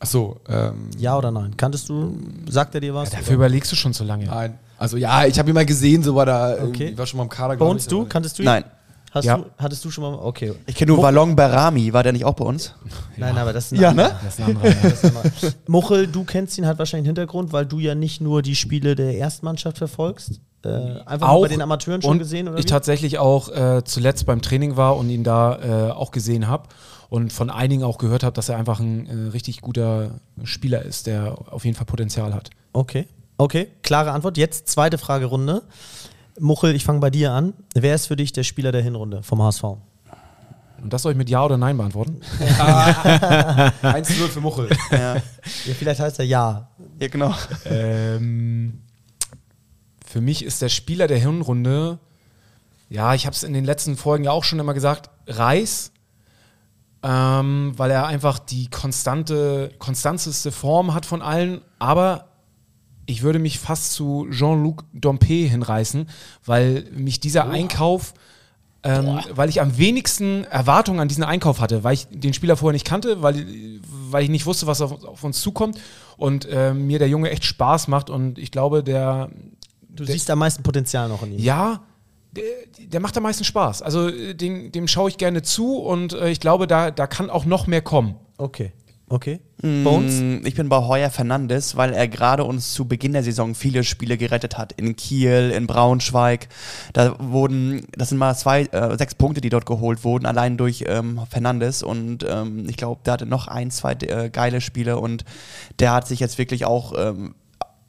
Achso, ähm, Ja oder nein? Kanntest du, sagt er dir was? Dafür überlegst du schon zu lange. nein. Also ja, ich habe ihn mal gesehen, so war da, Okay. war schon mal im Kader. Bones, ich, du? Kanntest du ihn? Nein. Hast Ja. du, hattest du schon mal, okay. Ich kenne nur Wallon Barami, war der nicht auch bei uns? Nein, aber das ist ein Ja, anderer. ne? Das ist ein anderer, ja. Muchel, du kennst ihn, hat wahrscheinlich einen Hintergrund, weil du ja nicht nur die Spiele der Erstmannschaft verfolgst. Äh, einfach nur bei den Amateuren schon und gesehen, oder ich wie? tatsächlich auch äh, zuletzt beim Training war und ihn da äh, auch gesehen habe und von einigen auch gehört habe, dass er einfach ein äh, richtig guter Spieler ist, der auf jeden Fall Potenzial hat. Okay, okay, klare Antwort. Jetzt zweite Fragerunde. Muchel, ich fange bei dir an. Wer ist für dich der Spieler der Hinrunde vom HSV? Und das soll ich mit Ja oder Nein beantworten? 1-0 für Muchel. Ja, Ja, vielleicht heißt er Ja. ja genau. ähm, für mich ist der Spieler der Hinrunde, ja, ich habe es in den letzten Folgen ja auch schon immer gesagt, Reis, ähm, weil er einfach die konstante, konstanteste Form hat von allen, aber ich würde mich fast zu Jean-Luc Dompe hinreißen, weil mich dieser Einkauf, ähm, weil ich am wenigsten Erwartungen an diesen Einkauf hatte, weil ich den Spieler vorher nicht kannte, weil, weil ich nicht wusste, was auf, auf uns zukommt und ähm, mir der Junge echt Spaß macht und ich glaube, der, Du siehst am meisten Potenzial noch in ihm. ja, der, der macht am meisten Spaß. Also äh, dem, dem schaue ich gerne zu und äh, ich glaube, da, da kann auch noch mehr kommen. Okay, okay. Bones? Mm, Ich bin bei Heuer Fernandes, weil er gerade uns zu Beginn der Saison viele Spiele gerettet hat. In Kiel, in Braunschweig. Da wurden, das sind mal zwei, äh, sechs Punkte, die dort geholt wurden, allein durch ähm, Fernandes. Und ähm, ich glaube, der hatte noch ein, zwei äh, geile Spiele und der hat sich jetzt wirklich auch ähm,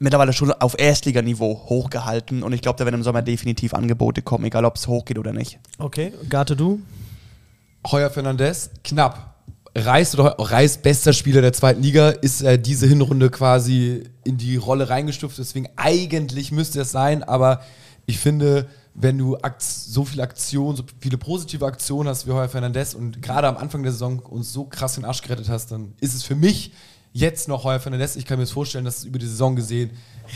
mittlerweile schon auf Erstliganiveau hochgehalten und ich glaube, da werden im Sommer definitiv Angebote kommen, egal ob es hochgeht oder nicht. Okay, Garte, du? Heuer Fernandez, knapp. Reis oder Reis, bester Spieler der zweiten Liga, ist er diese Hinrunde quasi in die Rolle reingestuft. Deswegen eigentlich müsste es sein, aber ich finde, wenn du so viele Aktionen, so viele positive Aktionen hast wie Heuer Fernandez und gerade am Anfang der Saison uns so krass den Arsch gerettet hast, dann ist es für mich jetzt noch Heuer Fernandez. Ich kann mir das vorstellen, dass es über die Saison gesehen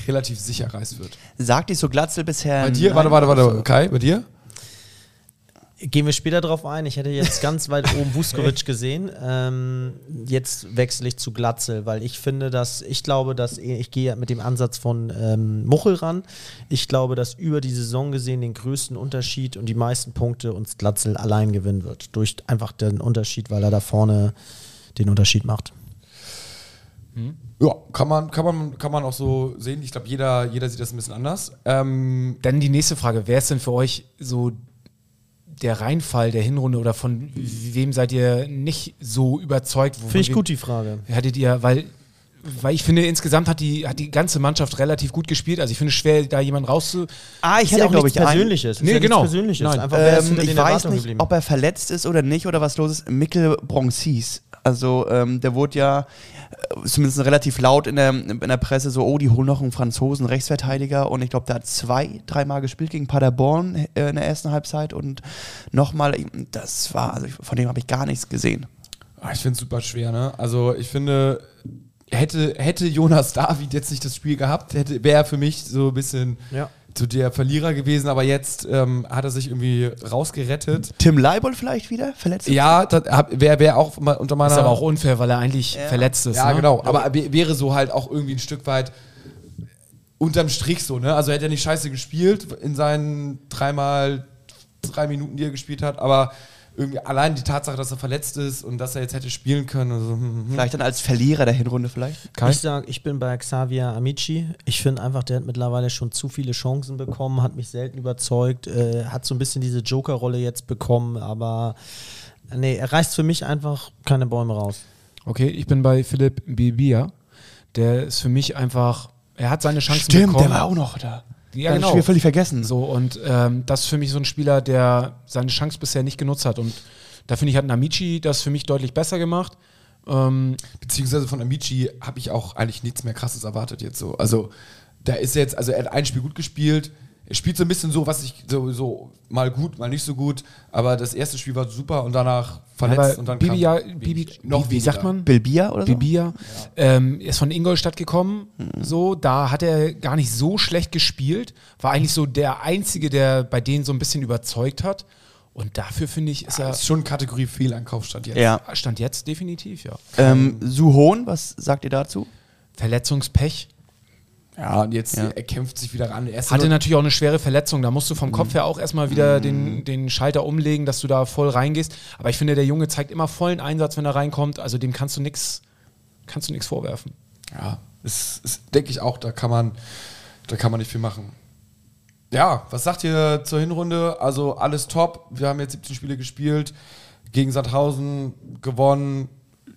relativ sicher Reis wird. Sagt dich so Glatzel bisher. Bei dir, warte, warte, warte, Kai, bei dir? Gehen wir später drauf ein. Ich hätte jetzt ganz weit oben Vuskovic gesehen. Ähm, jetzt wechsle ich zu Glatzel, weil ich finde, dass ich glaube, dass ich gehe mit dem Ansatz von ähm, Muchel ran. Ich glaube, dass über die Saison gesehen den größten Unterschied und die meisten Punkte uns Glatzel allein gewinnen wird. Durch einfach den Unterschied, weil er da vorne den Unterschied macht. Ja, kann man, kann man, kann man auch so sehen. Ich glaube, jeder, jeder sieht das ein bisschen anders. Ähm, Dann die nächste Frage. Wer ist denn für euch so der Reinfall der Hinrunde oder von wem seid ihr nicht so überzeugt? Finde ich gut die Frage. Hattet ihr, weil, weil ich finde, insgesamt hat die, hat die ganze Mannschaft relativ gut gespielt. Also ich finde es schwer, da jemanden rauszu. Ah, ich ja hätte, auch glaube ich. Persönliches. Nee, ist ja genau. Nichts Persönliches. Nein. Einfach, Ähm, ich weiß nicht, geblieben? ob er verletzt ist oder nicht oder was los ist. Mikkel Bronzis. Also ähm, der wurde ja äh, zumindest relativ laut in der, in der Presse so, oh, die holen noch einen Franzosen Rechtsverteidiger und ich glaube, der hat zwei, dreimal gespielt gegen Paderborn äh, in der ersten Halbzeit und nochmal, das war, also von dem habe ich gar nichts gesehen. ah, ich finde es super schwer, ne? Also ich finde, hätte, hätte Jonas David jetzt nicht das Spiel gehabt, hätte wäre er für mich so ein bisschen Ja. So der Verlierer gewesen, aber jetzt ähm, hat er sich irgendwie rausgerettet. Tim Leibold vielleicht wieder verletzt? Ja, wäre wär auch mal unter meiner. Ist aber auch unfair, weil er eigentlich Ja. verletzt ist. Ja, ne? genau. Aber wär- wäre so halt auch irgendwie ein Stück weit unterm Strich so, ne? Also hätte er nicht scheiße gespielt in seinen dreimal drei Minuten, die er gespielt hat, aber irgendwie allein die Tatsache, dass er verletzt ist und dass er jetzt hätte spielen können. Also, hm. Vielleicht dann als Verlierer der Hinrunde vielleicht? Kai? Ich sag, ich bin bei Xavier Amici. Ich finde einfach, der hat mittlerweile schon zu viele Chancen bekommen, hat mich selten überzeugt, äh, hat so ein bisschen diese Joker-Rolle jetzt bekommen, aber nee, er reißt für mich einfach keine Bäume raus. Okay, ich bin bei Philipp Bibia. Der ist für mich einfach, er hat seine Chancen Stimmt, bekommen. der war auch noch da. Ja, ich genau. Spiel völlig vergessen. So, und ähm, das ist für mich so ein Spieler, der seine Chance bisher nicht genutzt hat. Und da finde ich, hat Namichi das für mich deutlich besser gemacht. Ähm, Beziehungsweise von Amici habe ich auch eigentlich nichts mehr krasses erwartet jetzt so. Also, da ist jetzt, also er hat ein Spiel gut gespielt. Er spielt so ein bisschen so, was ich so, so mal gut, mal nicht so gut. Aber das erste Spiel war super und danach verletzt aber und dann Bibi, ja, kam Bibi, noch wie, wie sagt man? Bilbia oder so? Bibia, ähm, ist von Ingolstadt gekommen. Mhm. So, da hat er gar nicht so schlecht gespielt. War eigentlich so der Einzige, der bei denen so ein bisschen überzeugt hat. Und dafür finde ich, ist er Das ist schon Kategorie Fehleinkauf stand jetzt. Ja. Stand jetzt definitiv, ja. Ähm, Suhon, was sagt ihr dazu? Verletzungspech. Ja, und jetzt Ja. er kämpft sich wieder ran. Er ist Hatte natürlich auch eine schwere Verletzung. Da musst du Mhm. vom Kopf her auch erstmal wieder den, den Schalter umlegen, dass du da voll reingehst. Aber ich finde, der Junge zeigt immer vollen Einsatz, wenn er reinkommt. Also dem kannst du nichts kannst du nichts vorwerfen. Ja, ist, ist denke ich auch, da kann man, da kann man nicht viel machen. Ja, was sagt ihr zur Hinrunde? Also alles top. Wir haben jetzt 17 Spiele gespielt, gegen Sandhausen gewonnen,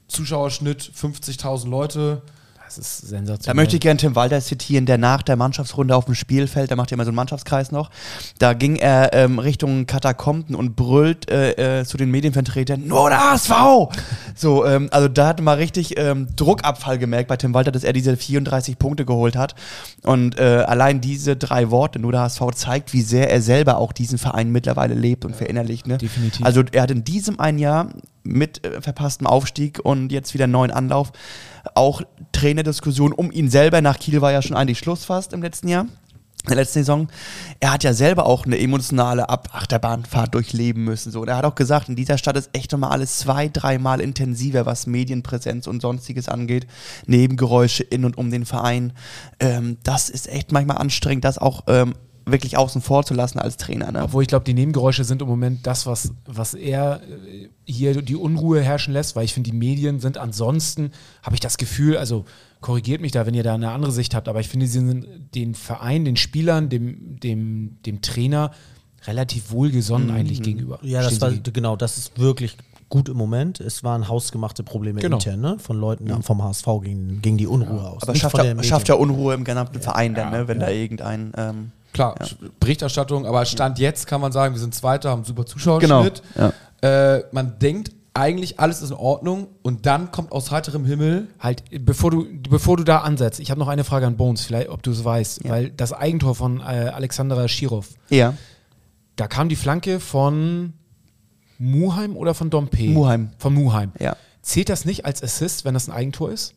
Zuschauerschnitt 50.000 Leute. Das ist sensationell. Da möchte ich gerne Tim Walter zitieren, der nach der Mannschaftsrunde auf dem Spielfeld, der macht ja immer so einen Mannschaftskreis noch, da ging er ähm, Richtung Katakomben und brüllt äh, äh, zu den Medienvertretern, nur der HSV! So, ähm, also da hat man richtig ähm, Druckabfall gemerkt bei Tim Walter, dass er diese 34 Punkte geholt hat. Und äh, allein diese drei Worte, nur der HSV, zeigt, wie sehr er selber auch diesen Verein mittlerweile lebt und verinnerlicht. Ne? Definitiv. Also er hat in diesem ein Jahr mit äh, verpasstem Aufstieg und jetzt wieder neuen Anlauf auch Trainerdiskussion um ihn selber. Nach Kiel war ja schon eigentlich Schluss fast im letzten Jahr. In der letzten Saison. Er hat ja selber auch eine emotionale Ab Achterbahnfahrt durchleben müssen. So. Und er hat auch gesagt, in dieser Stadt ist echt nochmal alles zwei, dreimal intensiver, was Medienpräsenz und sonstiges angeht. Nebengeräusche in und um den Verein. Ähm, das ist echt manchmal anstrengend, das auch ähm, wirklich außen vor zu lassen als Trainer. Ne? Obwohl ich glaube, die Nebengeräusche sind im Moment das, was, was er äh, hier die Unruhe herrschen lässt, weil ich finde, die Medien sind ansonsten, habe ich das Gefühl, also korrigiert mich da, wenn ihr da eine andere Sicht habt, aber ich finde, sie sind den Verein, den Spielern, dem, dem, dem Trainer relativ wohlgesonnen eigentlich gegenüber. Ja, das war genau, das ist wirklich gut im Moment. Es waren hausgemachte Probleme Genau. intern, ne? Von Leuten vom HSV gegen, gegen die Unruhe aus. Aber schafft ja, schafft ja. Unruhe im gesamten Verein dann, ne, wenn da irgendein. Ähm, Klar, Berichterstattung, aber Stand jetzt kann man sagen, wir sind Zweiter, haben super Zuschauerschnitt. Genau, Äh, man denkt eigentlich, alles ist in Ordnung und dann kommt aus heiterem Himmel Halt, bevor du, bevor du da ansetzt, ich habe noch eine Frage an Bones, vielleicht, ob du es weißt, Ja. weil das Eigentor von äh, Alexander Schirov, ja, da kam die Flanke von Muheim oder von Dompe? Muheim. Von Muheim. ja. Zählt das nicht als Assist, wenn das ein Eigentor ist?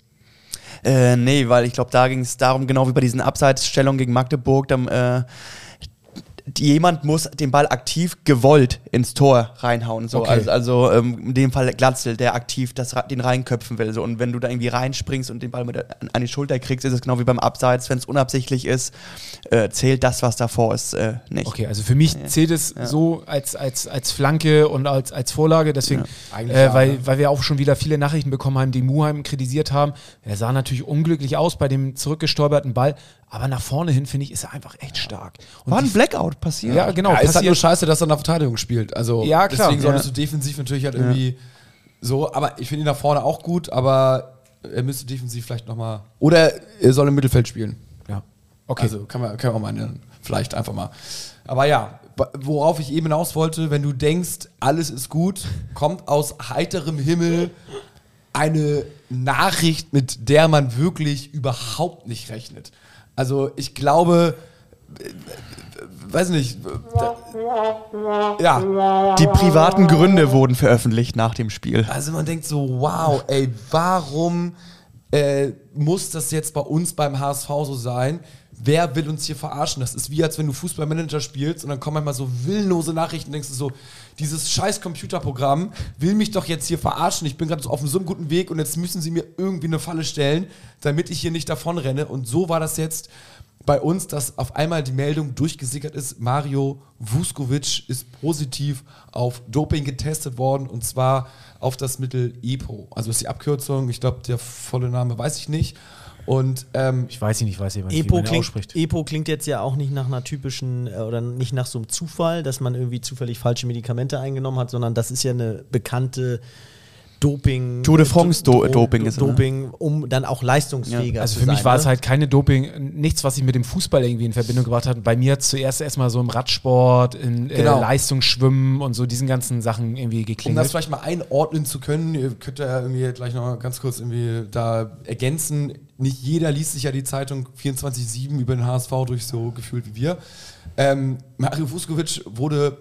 Äh, nee, weil ich glaube, da ging es darum, genau wie bei diesen Abseitsstellungen gegen Magdeburg, dann, äh, jemand muss den Ball aktiv gewollt ins Tor reinhauen. So. Okay. Also, also ähm, in dem Fall Glatzel, der aktiv das, den reinköpfen will. So. Und wenn du da irgendwie reinspringst und den Ball mit an, an die Schulter kriegst, ist es genau wie beim Abseits. Wenn es unabsichtlich ist, äh, zählt das, was davor ist, äh, nicht. Okay, also für mich zählt es so als, als, als Flanke und als, als Vorlage, deswegen, Eigentlich äh, ja, weil, ne? weil wir auch schon wieder viele Nachrichten bekommen haben, die Muheim kritisiert haben. Er sah natürlich unglücklich aus bei dem zurückgestolperten Ball, aber nach vorne hin, finde ich, ist er einfach echt stark. Und War ein Blackout passiert. Ja, genau. ja, ist halt nur scheiße, dass er in der Verteidigung spielt. Also Ja, klar. deswegen solltest Ja. du defensiv natürlich halt irgendwie so, aber ich finde ihn nach vorne auch gut, aber er müsste defensiv vielleicht nochmal. Oder er soll im Mittelfeld spielen. ja. Okay. Also kann man, kann man mal nennen. Vielleicht einfach mal. Aber ja, worauf ich eben hinaus wollte, wenn du denkst, alles ist gut, kommt aus heiterem Himmel eine Nachricht, mit der man wirklich überhaupt nicht rechnet. Also ich glaube, äh, weiß nicht, ja, Die privaten Gründe wurden veröffentlicht nach dem Spiel. also man denkt so, wow, ey, warum äh, muss das jetzt bei uns beim HSV so sein? Wer will uns hier verarschen? Das ist wie, als wenn du Fußballmanager spielst und dann kommen manchmal so willenlose Nachrichten und denkst du so, dieses scheiß Computerprogramm will mich doch jetzt hier verarschen. Ich bin gerade auf so einem guten Weg und jetzt müssen sie mir irgendwie eine Falle stellen, damit ich hier nicht davonrenne. Und so war das jetzt bei uns, dass auf einmal die Meldung durchgesickert ist, Mario Vuskovic ist positiv auf Doping getestet worden und zwar auf das Mittel EPO. Also ist die Abkürzung, ich glaube, der volle Name weiß ich nicht. Und ähm, ich weiß nicht, ich weiß nicht, wie Epo man klingt, ausspricht. Epo klingt jetzt ja auch nicht nach einer typischen äh, oder nicht nach so einem Zufall, dass man irgendwie zufällig falsche Medikamente eingenommen hat, sondern das ist ja eine bekannte Doping. Tour de France Do- Do- Doping ist es, ne? Doping, um dann auch leistungsfähiger Also zu für sein. mich war ne? es halt keine Doping, nichts, was ich mit dem Fußball irgendwie in Verbindung gebracht hat. Bei mir hat zuerst erstmal so im Radsport, in Genau. äh, Leistungsschwimmen und so diesen ganzen Sachen irgendwie um das geklingelt. vielleicht mal einordnen zu können, ihr könnt ja irgendwie gleich noch ganz kurz irgendwie da ergänzen. Nicht jeder liest sich ja die Zeitung 24-7 über den HSV durch so gefühlt wie wir. Ähm, Mario Vuskovic wurde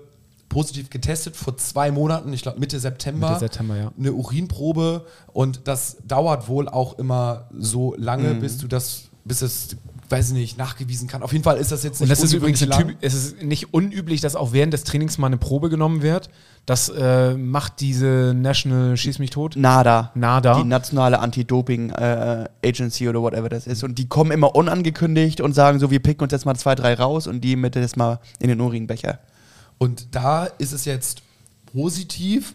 positiv getestet vor zwei Monaten, ich glaube Mitte September. Mitte September, ja. Eine Urinprobe und das dauert wohl auch immer so lange, Mhm. bis du das, bis es, weiß ich nicht, nachgewiesen kann. Auf jeden Fall ist das jetzt Und nicht das ist übrigens typ, es ist nicht unüblich, dass auch während des Trainings mal eine Probe genommen wird. Das äh, macht diese National Schieß mich tot. NADA. NADA. Die nationale Anti-Doping äh, Agency oder whatever das ist. Und die kommen immer unangekündigt und sagen so, wir picken uns jetzt mal zwei, drei raus und die mit jetzt mal in den Urinbecher. Und da ist es jetzt positiv.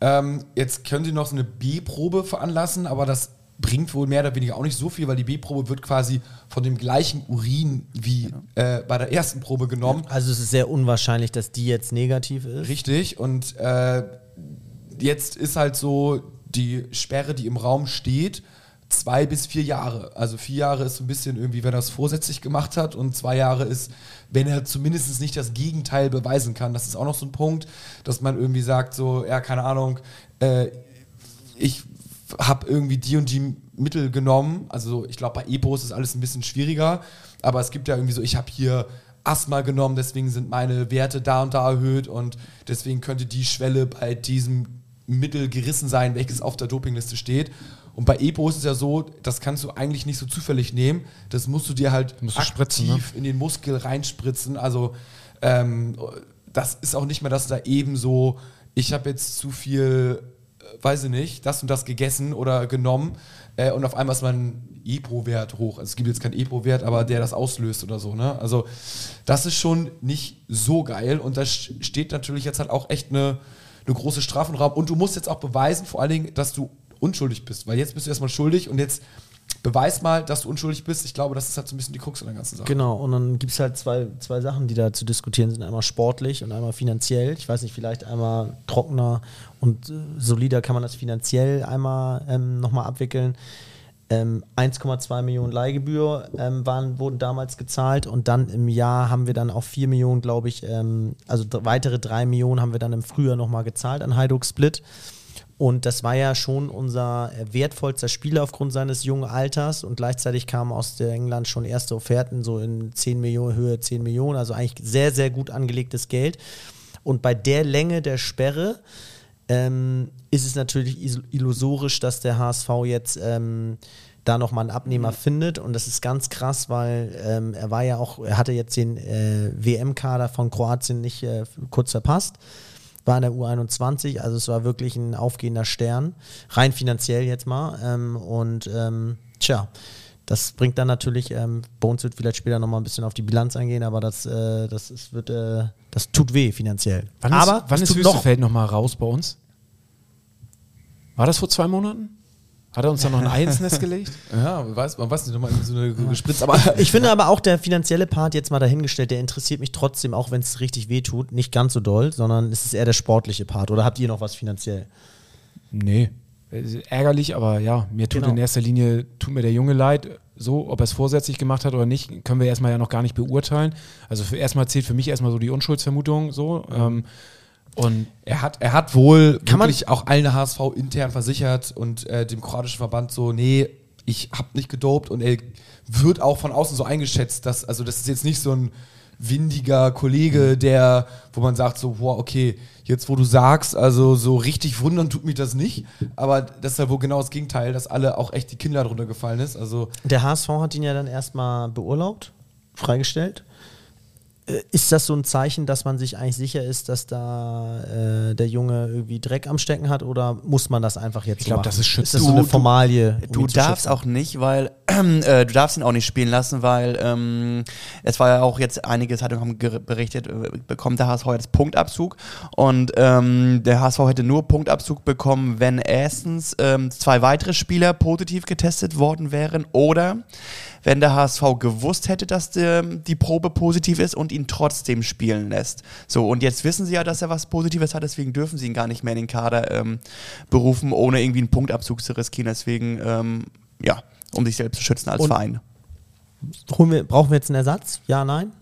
Ähm, jetzt können sie noch so eine B-Probe veranlassen, aber das bringt wohl mehr oder weniger auch nicht so viel, weil die B-Probe wird quasi von dem gleichen Urin wie äh, bei der ersten Probe genommen. Also es ist sehr unwahrscheinlich, dass die jetzt negativ ist. Richtig. Und äh, jetzt ist halt so die Sperre, die im Raum steht, zwei bis vier Jahre. Also vier Jahre ist so ein bisschen irgendwie, wenn er es vorsätzlich gemacht hat und zwei Jahre ist, wenn er zumindest nicht das Gegenteil beweisen kann. Das ist auch noch so ein Punkt, dass man irgendwie sagt, so, ja, keine Ahnung, äh, ich habe irgendwie die und die Mittel genommen. Also ich glaube, bei EPO ist es alles ein bisschen schwieriger, aber es gibt ja irgendwie so, ich habe hier Asthma genommen, deswegen sind meine Werte da und da erhöht und deswegen könnte die Schwelle bei diesem Mittel gerissen sein, welches auf der Dopingliste steht. Und bei EPO ist es ja so, das kannst du eigentlich nicht so zufällig nehmen. Das musst du dir halt Musst aktiv spritzen, ne? in den Muskel reinspritzen. Also ähm, das ist auch nicht mehr, dass da eben so, ich habe jetzt zu viel, äh, weiß ich nicht, das und das gegessen oder genommen äh, und auf einmal ist mein EPO-Wert hoch. Also es gibt jetzt keinen EPO-Wert, aber der das auslöst oder so. Ne? Also das ist schon nicht so geil und da steht natürlich jetzt halt auch echt eine, eine große Strafe im Raum und du musst jetzt auch beweisen, vor allen Dingen, dass du unschuldig bist, weil jetzt bist du erstmal schuldig und jetzt beweis mal, dass du unschuldig bist. Ich glaube, das ist halt so ein bisschen die Krux an der ganzen Sache. Genau, und dann gibt es halt zwei, zwei Sachen, die da zu diskutieren sind. Einmal sportlich und einmal finanziell. Ich weiß nicht, vielleicht einmal trockener und äh, solider kann man das finanziell einmal ähm, nochmal abwickeln. Ähm, 1,2 Millionen Leihgebühr ähm, waren, wurden damals gezahlt und dann im Jahr haben wir dann auch 4 Millionen, glaube ich, ähm, also weitere 3 Millionen haben wir dann im Frühjahr nochmal gezahlt an Heiduk Split. Und das war ja schon unser wertvollster Spieler aufgrund seines jungen Alters und gleichzeitig kamen aus der England schon erste Offerten, so in 10 Millionen, Höhe 10 Millionen, also eigentlich sehr, sehr gut angelegtes Geld. Und bei der Länge der Sperre ähm, ist es natürlich illusorisch, dass der HSV jetzt ähm, da nochmal einen Abnehmer mhm. findet. Und das ist ganz krass, weil ähm, er war ja auch, er hatte jetzt den äh, WM-Kader von Kroatien nicht äh, kurz verpasst war in der U21, also es war wirklich ein aufgehender Stern, rein finanziell jetzt mal. Ähm, und ähm, tja, das bringt dann natürlich, ähm, Bones wird vielleicht später nochmal ein bisschen auf die Bilanz eingehen, aber das, äh, das ist, wird, äh, das tut weh finanziell. Wann aber ist, wann ist Wüstefeld nochmal raus bei uns? War das vor zwei Monaten? Hat er uns da noch ein Ei ins Nest gelegt? Ja, man weiß, man weiß nicht, nochmal so eine gespritzt. Aber ich finde aber auch der finanzielle Part jetzt mal dahingestellt, der interessiert mich trotzdem, auch wenn es richtig weh tut, nicht ganz so doll, sondern es ist eher der sportliche Part. Oder habt ihr noch was finanziell? Nee. Ärgerlich, aber ja, mir tut genau. in erster Linie, tut mir der Junge leid. So, ob er es vorsätzlich gemacht hat oder nicht, können wir erstmal ja noch gar nicht beurteilen. Also für erstmal zählt für mich erstmal so die Unschuldsvermutung so. Ähm, und er hat, er hat wohl Kann wirklich auch allen HSV intern versichert und äh, dem kroatischen Verband so, nee, ich hab nicht gedopt und er wird auch von außen so eingeschätzt, dass, also das ist jetzt nicht so ein windiger Kollege, der, wo man sagt so, boah, okay, jetzt wo du sagst, also so richtig wundern tut mich das nicht, aber das ist ja wohl genau das Gegenteil, dass alle auch echt die Kinder drunter gefallen ist, also. Der HSV hat ihn ja dann erstmal beurlaubt, freigestellt ist das so ein Zeichen, dass man sich eigentlich sicher ist, dass da äh, der Junge irgendwie Dreck am Stecken hat oder muss man das einfach jetzt Ich glaube, das ist schützend. Ist das so eine Formalie? Du, du darfst auch nicht, weil äh, du darfst ihn auch nicht spielen lassen, weil ähm, es war ja auch jetzt einige Zeitungen haben berichtet, äh, bekommt der HSV jetzt Punktabzug und ähm, der HSV hätte nur Punktabzug bekommen, wenn erstens ähm, zwei weitere Spieler positiv getestet worden wären oder wenn der HSV gewusst hätte, dass die, die Probe positiv ist und ihn trotzdem spielen lässt. So, und jetzt wissen sie ja, dass er was Positives hat, deswegen dürfen sie ihn gar nicht mehr in den Kader ähm, berufen, ohne irgendwie einen Punktabzug zu riskieren. Deswegen, ähm, ja, um sich selbst zu schützen als und Verein. Wir, brauchen wir jetzt einen Ersatz? Ja, nein?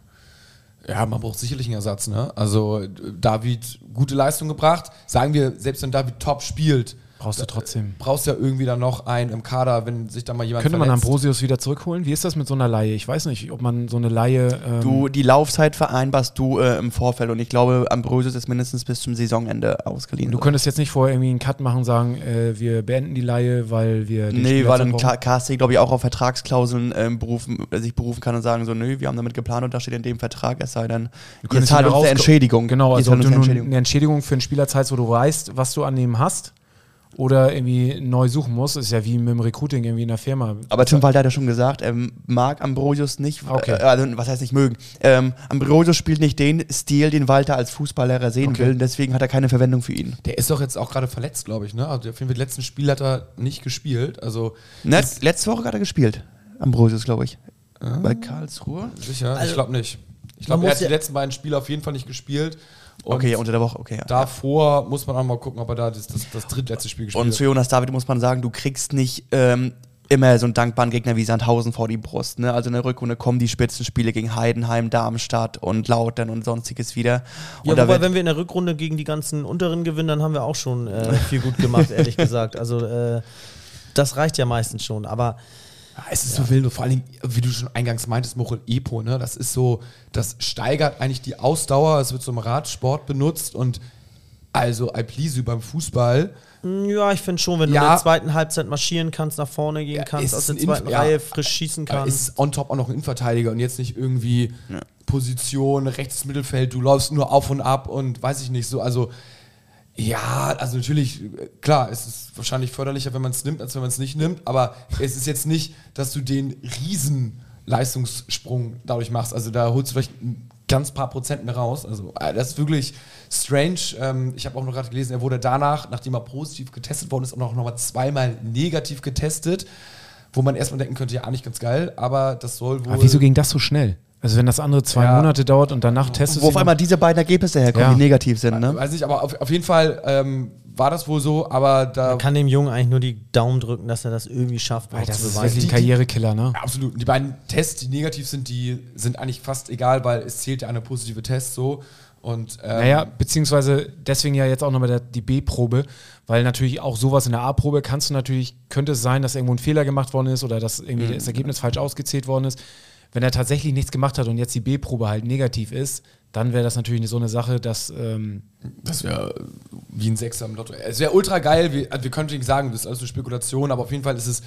Ja, man braucht sicherlich einen Ersatz. Ne? Also David gute Leistung gebracht. Sagen wir, selbst wenn David top spielt, Brauchst du trotzdem. Brauchst ja irgendwie dann noch einen im Kader, wenn sich da mal jemand Könnte verletzt. man Ambrosius wieder zurückholen? Wie ist das mit so einer Laie? Ich weiß nicht, ob man so eine Laie. Ähm du, die Laufzeit vereinbarst du äh, im Vorfeld und ich glaube, Ambrosius ist mindestens bis zum Saisonende ausgeliehen. Du könntest jetzt nicht vorher irgendwie einen Cut machen und sagen, äh, wir beenden die Laie, weil wir. Nee, weil dann KSC, glaube ich, auch auf Vertragsklauseln ähm, berufen, äh, sich berufen kann und sagen so, nö, wir haben damit geplant und da steht in dem Vertrag, es sei denn, ihr zahlt uns eine Entschädigung. Genau, also du eine Entschädigung für einen Spieler zahlst, wo du weißt, was du an ihm hast oder irgendwie neu suchen muss. Ist ja wie mit dem Recruiting irgendwie in der Firma. Aber Tim Walter hat ja schon gesagt, er mag Ambrosius nicht. Okay. Äh, also, was heißt nicht mögen? Ähm, Ambrosius spielt nicht den Stil, den Walter als Fußballlehrer sehen okay. will. Deswegen hat er keine Verwendung für ihn. Der ist doch jetzt auch gerade verletzt, glaube ich. Ne? Also auf jeden Fall, letzten Spiel hat er nicht gespielt. Also ne, letzte Woche hat er gespielt. Ambrosius, glaube ich. Ah. Bei Karlsruhe? Sicher? Also, ich glaube nicht. Ich glaube, er hat die letzten beiden Spiele auf jeden Fall nicht gespielt. Und okay, unter der Woche, okay. Ja. Davor muss man auch mal gucken, ob er da das, das, das drittletzte Spiel gespielt hat. Und zu Jonas David muss man sagen, du kriegst nicht ähm, immer so einen dankbaren Gegner wie Sandhausen vor die Brust. Ne? Also in der Rückrunde kommen die Spitzenspiele gegen Heidenheim, Darmstadt und Lautern und sonstiges wieder. Und ja, wobei, wenn wir in der Rückrunde gegen die ganzen unteren gewinnen, dann haben wir auch schon äh, viel gut gemacht, ehrlich gesagt. Also äh, das reicht ja meistens schon. Aber es ist ja. so wild, vor allem, wie du schon eingangs meintest, Mochel Epo, ne? Das ist so, das steigert eigentlich die Ausdauer, es wird zum Radsport benutzt und also Alplisü beim Fußball. Ja, ich finde schon, wenn ja, du in der zweiten Halbzeit marschieren kannst, nach vorne gehen ja, kannst, aus der zweiten Inf Reihe frisch schießen kannst. Ist on top auch noch ein Innenverteidiger und jetzt nicht irgendwie Position, rechtes Mittelfeld, du läufst nur auf und ab und weiß ich nicht so. Also ja, also natürlich, klar, es ist wahrscheinlich förderlicher, wenn man es nimmt, als wenn man es nicht nimmt, aber es ist jetzt nicht, dass du den riesen Leistungssprung dadurch machst. Also da holst du vielleicht ein ganz paar Prozent mehr raus. Also äh, das ist wirklich strange. Ähm, ich habe auch noch gerade gelesen, er wurde danach, nachdem er positiv getestet worden ist, auch noch, noch mal zweimal negativ getestet. wo man erstmal denken könnte, ja, eigentlich ganz geil, aber das soll wohl. Aber wieso ging das so schnell? Also wenn das andere zwei Ja. Monate dauert und danach testest Wo auf du- einmal diese beiden Ergebnisse herkommen, Ja. die negativ sind, ne? Weiß nicht, aber auf, auf jeden Fall ähm, war das wohl so, aber da. Man kann dem Jungen eigentlich nur die Daumen drücken, dass er das irgendwie schafft, Weil das zu ist beweisen. wirklich ein Karrierekiller, ne? Absolut. Und die beiden Tests, die negativ sind, die sind eigentlich fast egal, weil es zählt ja eine positive Test so. Und ähm, Naja, beziehungsweise deswegen ja jetzt auch nochmal die B-Probe, weil natürlich auch sowas in der A-Probe kannst du natürlich, könnte es sein, dass irgendwo ein Fehler gemacht worden ist oder dass irgendwie das Ergebnis falsch ausgezählt worden ist. Wenn er tatsächlich nichts gemacht hat und jetzt die B-Probe halt negativ ist, dann wäre das natürlich so eine Sache, dass ähm, das wäre wie ein Sechser im Lotto. Es wäre ultra geil. Wir, also wir können sagen, das ist alles eine Spekulation, aber auf jeden Fall ist es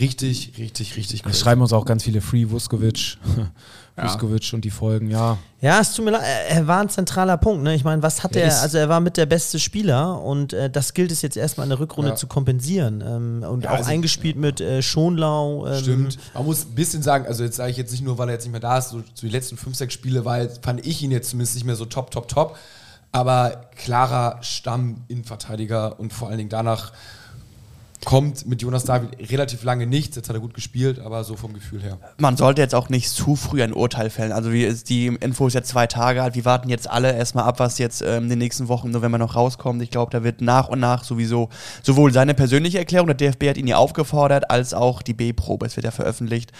richtig, richtig, richtig es crazy. schreiben uns auch ganz viele Free Vuskovic, Vuskovic und die Folgen, ja. Ja, es tut mir leid, er- war ein zentraler Punkt. Ne? Ich meine, was hat Er er? Also er war mit der beste Spieler und äh, das gilt es jetzt erstmal in der Rückrunde Ja. zu kompensieren. Ähm, und Ja, auch also- eingespielt mit äh, Schonlau. Ähm, Stimmt. Man muss ein bisschen sagen, also jetzt sage ich jetzt nicht nur, weil er jetzt nicht mehr da ist, so, so die letzten fünf, sechs Spiele war jetzt, fand ich ihn jetzt zumindest nicht mehr so top, top, top. Aber klarer Stamm-Innenverteidiger und vor allen Dingen danach kommt mit Jonas David relativ lange nichts. Jetzt hat er gut gespielt, aber so vom Gefühl her. Man sollte jetzt auch nicht zu früh ein Urteil fällen. Also wie ist die Info ist jetzt zwei Tage alt. Wir warten jetzt alle erstmal ab, was jetzt ähm, in den nächsten Wochen November noch rauskommt. Ich glaube, da wird nach und nach sowieso sowohl seine persönliche Erklärung, der DFB hat ihn ja aufgefordert, als auch die B-Probe. Es wird ja veröffentlicht.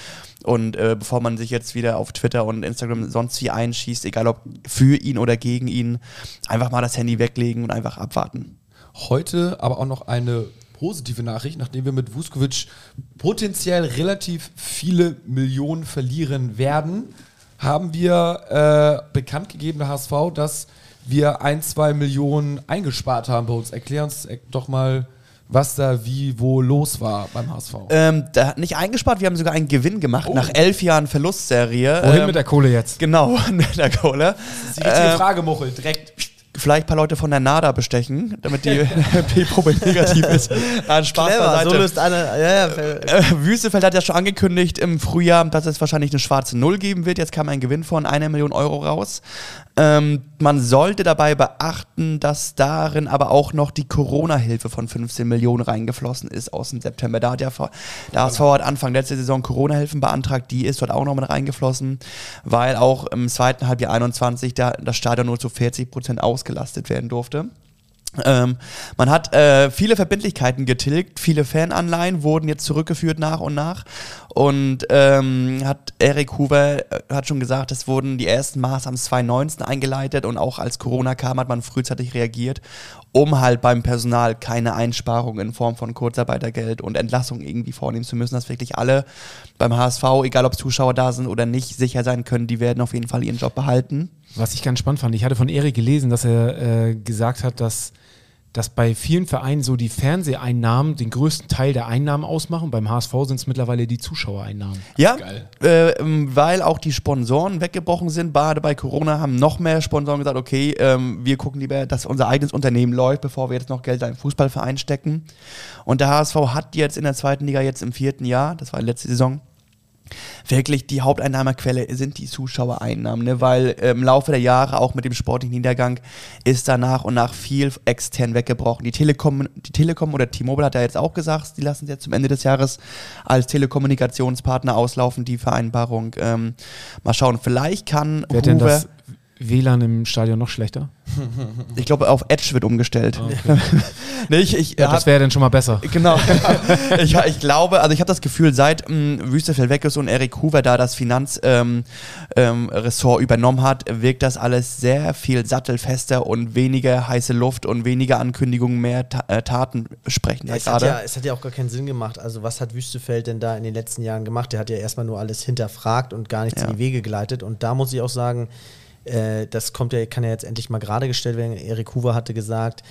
Und äh, bevor man sich jetzt wieder auf Twitter und Instagram sonst wie einschießt, egal ob für ihn oder gegen ihn, einfach mal das Handy weglegen und einfach abwarten. Heute aber auch noch eine positive Nachricht, nachdem wir mit Vuskovic potenziell relativ viele Millionen verlieren werden, haben wir äh, bekannt gegeben, der HSV, dass wir ein, zwei Millionen eingespart haben bei uns. Erklär uns äh, doch mal, was da wie, wo los war beim HSV. Ähm, da hat nicht eingespart, wir haben sogar einen Gewinn gemacht Oh. nach elf Jahren Verlustserie. Wohin Ähm, mit der Kohle jetzt? Genau, mit der Kohle. das ist die richtige Ähm, Frage, Muchel, direkt. Vielleicht ein paar Leute von der NADA bestechen, damit die P-Probe negativ ist. Nein, Spaß Clever, beiseite. so löst einer. Ja, ja, äh, Äh, Wüstefeld hat ja schon angekündigt im Frühjahr, dass es wahrscheinlich eine schwarze Null geben wird. Jetzt kam ein Gewinn von einer Million Euro raus. Ähm, man sollte dabei beachten, dass darin aber auch noch die Corona-Hilfe von 15 Millionen reingeflossen ist aus dem September. Da hat ja der HSV hat Anfang letzter Saison Corona-Hilfen beantragt, die ist dort auch noch mit reingeflossen, weil auch im zweiten Halbjahr 21 da, das Stadion nur zu 40 Prozent ausgelastet werden durfte. Ähm, man hat äh, viele Verbindlichkeiten getilgt, viele Fananleihen wurden jetzt zurückgeführt nach und nach. Und ähm, hat Eric Hoover äh, hat schon gesagt, es wurden die ersten Maßnahmen 2019 eingeleitet und auch als Corona kam, hat man frühzeitig reagiert, um halt beim Personal keine Einsparungen in Form von Kurzarbeitergeld und Entlassung irgendwie vornehmen zu müssen, dass wirklich alle beim HSV, egal ob Zuschauer da sind oder nicht, sicher sein können, die werden auf jeden Fall ihren Job behalten. Was ich ganz spannend fand, ich hatte von Erik gelesen, dass er äh, gesagt hat, dass, dass bei vielen Vereinen so die Fernseheinnahmen den größten Teil der Einnahmen ausmachen. Beim HSV sind es mittlerweile die Zuschauereinnahmen. Ja, äh, ähm, weil auch die Sponsoren weggebrochen sind. Gerade bei Corona haben noch mehr Sponsoren gesagt, okay, ähm, wir gucken lieber, dass unser eigenes Unternehmen läuft, bevor wir jetzt noch Geld in einen Fußballverein stecken. Und der HSV hat jetzt in der zweiten Liga jetzt im vierten Jahr, das war die letzte Saison, wirklich die Haupteinnahmequelle sind die Zuschauereinnahmen, ne? weil im Laufe der Jahre auch mit dem sportlichen Niedergang ist da nach und nach viel extern weggebrochen. Die Telekom, die Telekom oder T-Mobile hat ja jetzt auch gesagt, die lassen es jetzt zum Ende des Jahres als Telekommunikationspartner auslaufen, die Vereinbarung. Ähm, mal schauen, vielleicht kann Wird denn das WLAN im Stadion noch schlechter? ich glaube auf Edge wird umgestellt. nee, ich, ich Ja, das wäre dann schon mal besser. Genau. ich, ich glaube, also ich habe das Gefühl, seit ähm, Wüstefeld weg ist und Erik Hoover da das Finanzressort ähm, ähm, übernommen hat, wirkt das alles sehr viel sattelfester und weniger heiße Luft und weniger Ankündigungen, mehr Ta äh, Taten sprechen Ja, es, hat ja, es hat ja auch gar keinen Sinn gemacht. Also, was hat Wüstefeld denn da in den letzten Jahren gemacht? Der hat ja erstmal nur alles hinterfragt und gar nichts Ja. in die Wege geleitet. Und da muss ich auch sagen, äh, das kommt ja, kann ja jetzt endlich mal gerade gestellt werden. Erik Hoover hatte gesagt,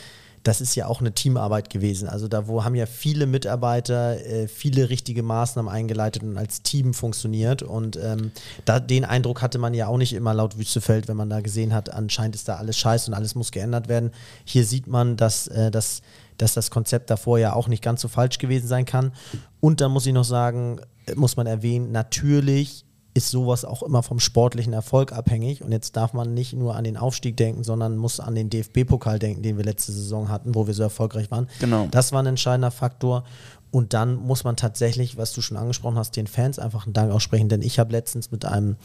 das ist ja auch eine Teamarbeit gewesen. Also da wo haben ja viele Mitarbeiter äh, viele richtige Maßnahmen eingeleitet und als Team funktioniert. Und ähm, da, den Eindruck hatte man ja auch nicht immer laut Wüstefeld, wenn man da gesehen hat, anscheinend ist da alles scheiße und alles muss geändert werden. Hier sieht man, dass, äh, dass, dass das Konzept davor ja auch nicht ganz so falsch gewesen sein kann. Und dann muss ich noch sagen, äh, muss man erwähnen, natürlich ist sowas auch immer vom sportlichen Erfolg abhängig. Und jetzt darf man nicht nur an den Aufstieg denken, sondern muss an den DFB-Pokal denken, den wir letzte Saison hatten, wo wir so erfolgreich waren. Genau. Das war ein entscheidender Faktor. Und dann muss man tatsächlich, was du schon angesprochen hast, den Fans einfach einen Dank aussprechen. Denn ich habe letztens mit einem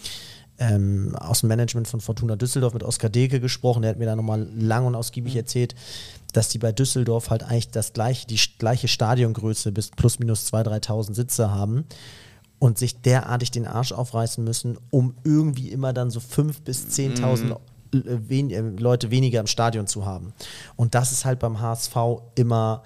ähm, aus dem Management von Fortuna Düsseldorf mit Oskar Deke gesprochen. Der hat mir da nochmal lang und ausgiebig erzählt, dass die bei Düsseldorf halt eigentlich das gleiche, die gleiche Stadiongröße bis plus minus 2.000, 3.000 Sitze haben und sich derartig den Arsch aufreißen müssen, um irgendwie immer dann so 5.000 bis 10.000 wen, äh, Leute weniger im Stadion zu haben. Und das ist halt beim HSV immer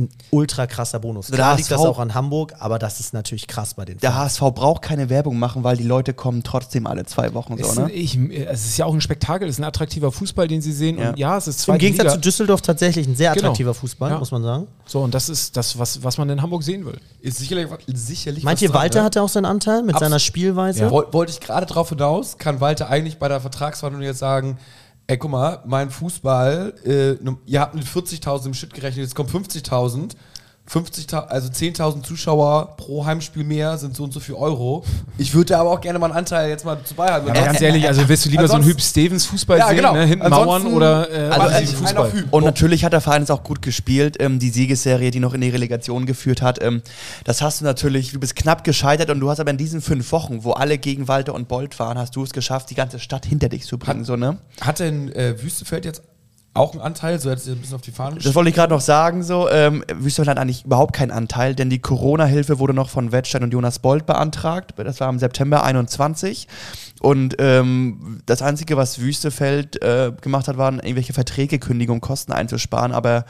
ein ultra krasser Bonus. Klar liegt das auch an Hamburg, aber das ist natürlich krass bei den Der Fans. HSV braucht keine Werbung machen, weil die Leute kommen trotzdem alle zwei Wochen Es, so, ne? ich, es ist ja auch ein Spektakel, es ist ein attraktiver Fußball, den sie sehen. Ja. Und ja, es ist Im zweite Gegensatz Liga. zu Düsseldorf tatsächlich ein sehr Genau. attraktiver Fußball, Ja. muss man sagen. So, und das ist das, was, was man in Hamburg sehen will. Ist sicherlich, sicherlich Meint was ihr, dran, Walter ne? hatte auch seinen Anteil mit Abs- seiner Spielweise? Ja. Woll- Wollte ich gerade drauf hinaus, kann Walter eigentlich bei der Vertragsverhandlung jetzt sagen, ey, guck mal, mein Fußball, äh, num- ihr habt mit 40.000 im Schnitt gerechnet, jetzt kommen 50.000. 50.000, also 10.000 Zuschauer pro Heimspiel mehr sind so und so viel Euro. Ich würde da aber auch gerne mal einen Anteil jetzt mal zu beihalten. Aber ganz ehrlich, also willst du lieber so einen Ansonsten- Hüb Stevens Fußball Ja, sehen, genau. ne? hinten Ansonsten- Mauern oder äh, Also, endlich Fußball? Und natürlich hat der Verein es auch gut gespielt. Ähm, die Siegesserie, die noch in die Relegation geführt hat, ähm, das hast du natürlich, du bist knapp gescheitert und du hast aber in diesen fünf Wochen, wo alle gegen Walter und Bolt waren, hast du es geschafft, die ganze Stadt hinter dich zu bringen. Hat- So, ne? Hat denn äh, Wüstefeld jetzt auch einen Anteil? So hat es ein bisschen auf die Fahne Das wollte ich gerade noch sagen. So, ähm, Wüstefeld hat eigentlich überhaupt keinen Anteil, denn die Corona-Hilfe wurde noch von Wettstein und Jonas Bolt beantragt. Das war im September 21. Und ähm, das Einzige, was Wüstefeld äh, gemacht hat, waren irgendwelche Verträgekündigungen, Kosten einzusparen. Aber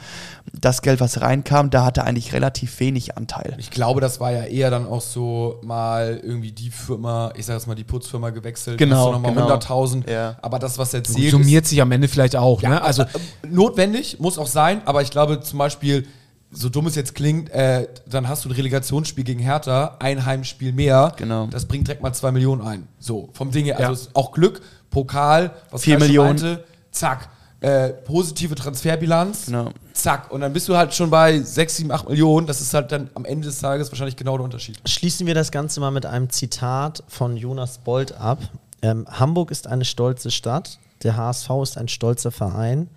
das Geld, was reinkam, da hatte eigentlich relativ wenig Anteil. Ich glaube, das war ja eher dann auch so mal irgendwie die Firma, ich sag jetzt mal die Putzfirma gewechselt, Genau, du nochmal genau. 100.000. Ja. Aber das, was erzählt Summiert sich am Ende vielleicht auch. Ja, ne? Also, notwendig, muss auch sein, aber ich glaube zum Beispiel, so dumm es jetzt klingt, äh, dann hast du ein Relegationsspiel gegen Hertha, ein Heimspiel mehr. Genau. Das bringt direkt mal zwei Millionen ein. So, vom Ding her. Also Ja. ist auch Glück, Pokal, was Vier Millionen. meinte, zack. Äh, positive Transferbilanz, Genau. zack. Und dann bist du halt schon bei 6, 7, 8 Millionen. Das ist halt dann am Ende des Tages wahrscheinlich genau der Unterschied. Schließen wir das Ganze mal mit einem Zitat von Jonas Bolt ab. Ähm, Hamburg ist eine stolze Stadt, der HSV ist ein stolzer Verein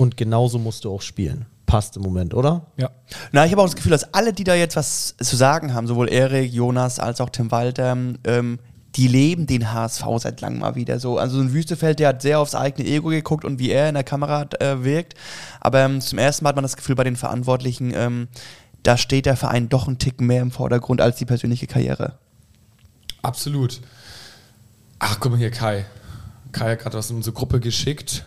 und genauso musst du auch spielen. Passt im Moment, oder? ja. Na, ich habe auch das Gefühl, dass alle, die da jetzt was zu sagen haben, sowohl Erik, Jonas als auch Tim Walter, ähm, die leben den HSV seit langem mal wieder so. Also so ein Wüstefeld, der hat sehr aufs eigene Ego geguckt und wie er in der Kamera äh, wirkt. Aber ähm, zum ersten Mal hat man das Gefühl bei den Verantwortlichen, ähm, da steht der Verein doch ein Tick mehr im Vordergrund als die persönliche Karriere. Absolut. Ach, guck mal hier, Kai. Kai hat gerade was in unsere Gruppe geschickt.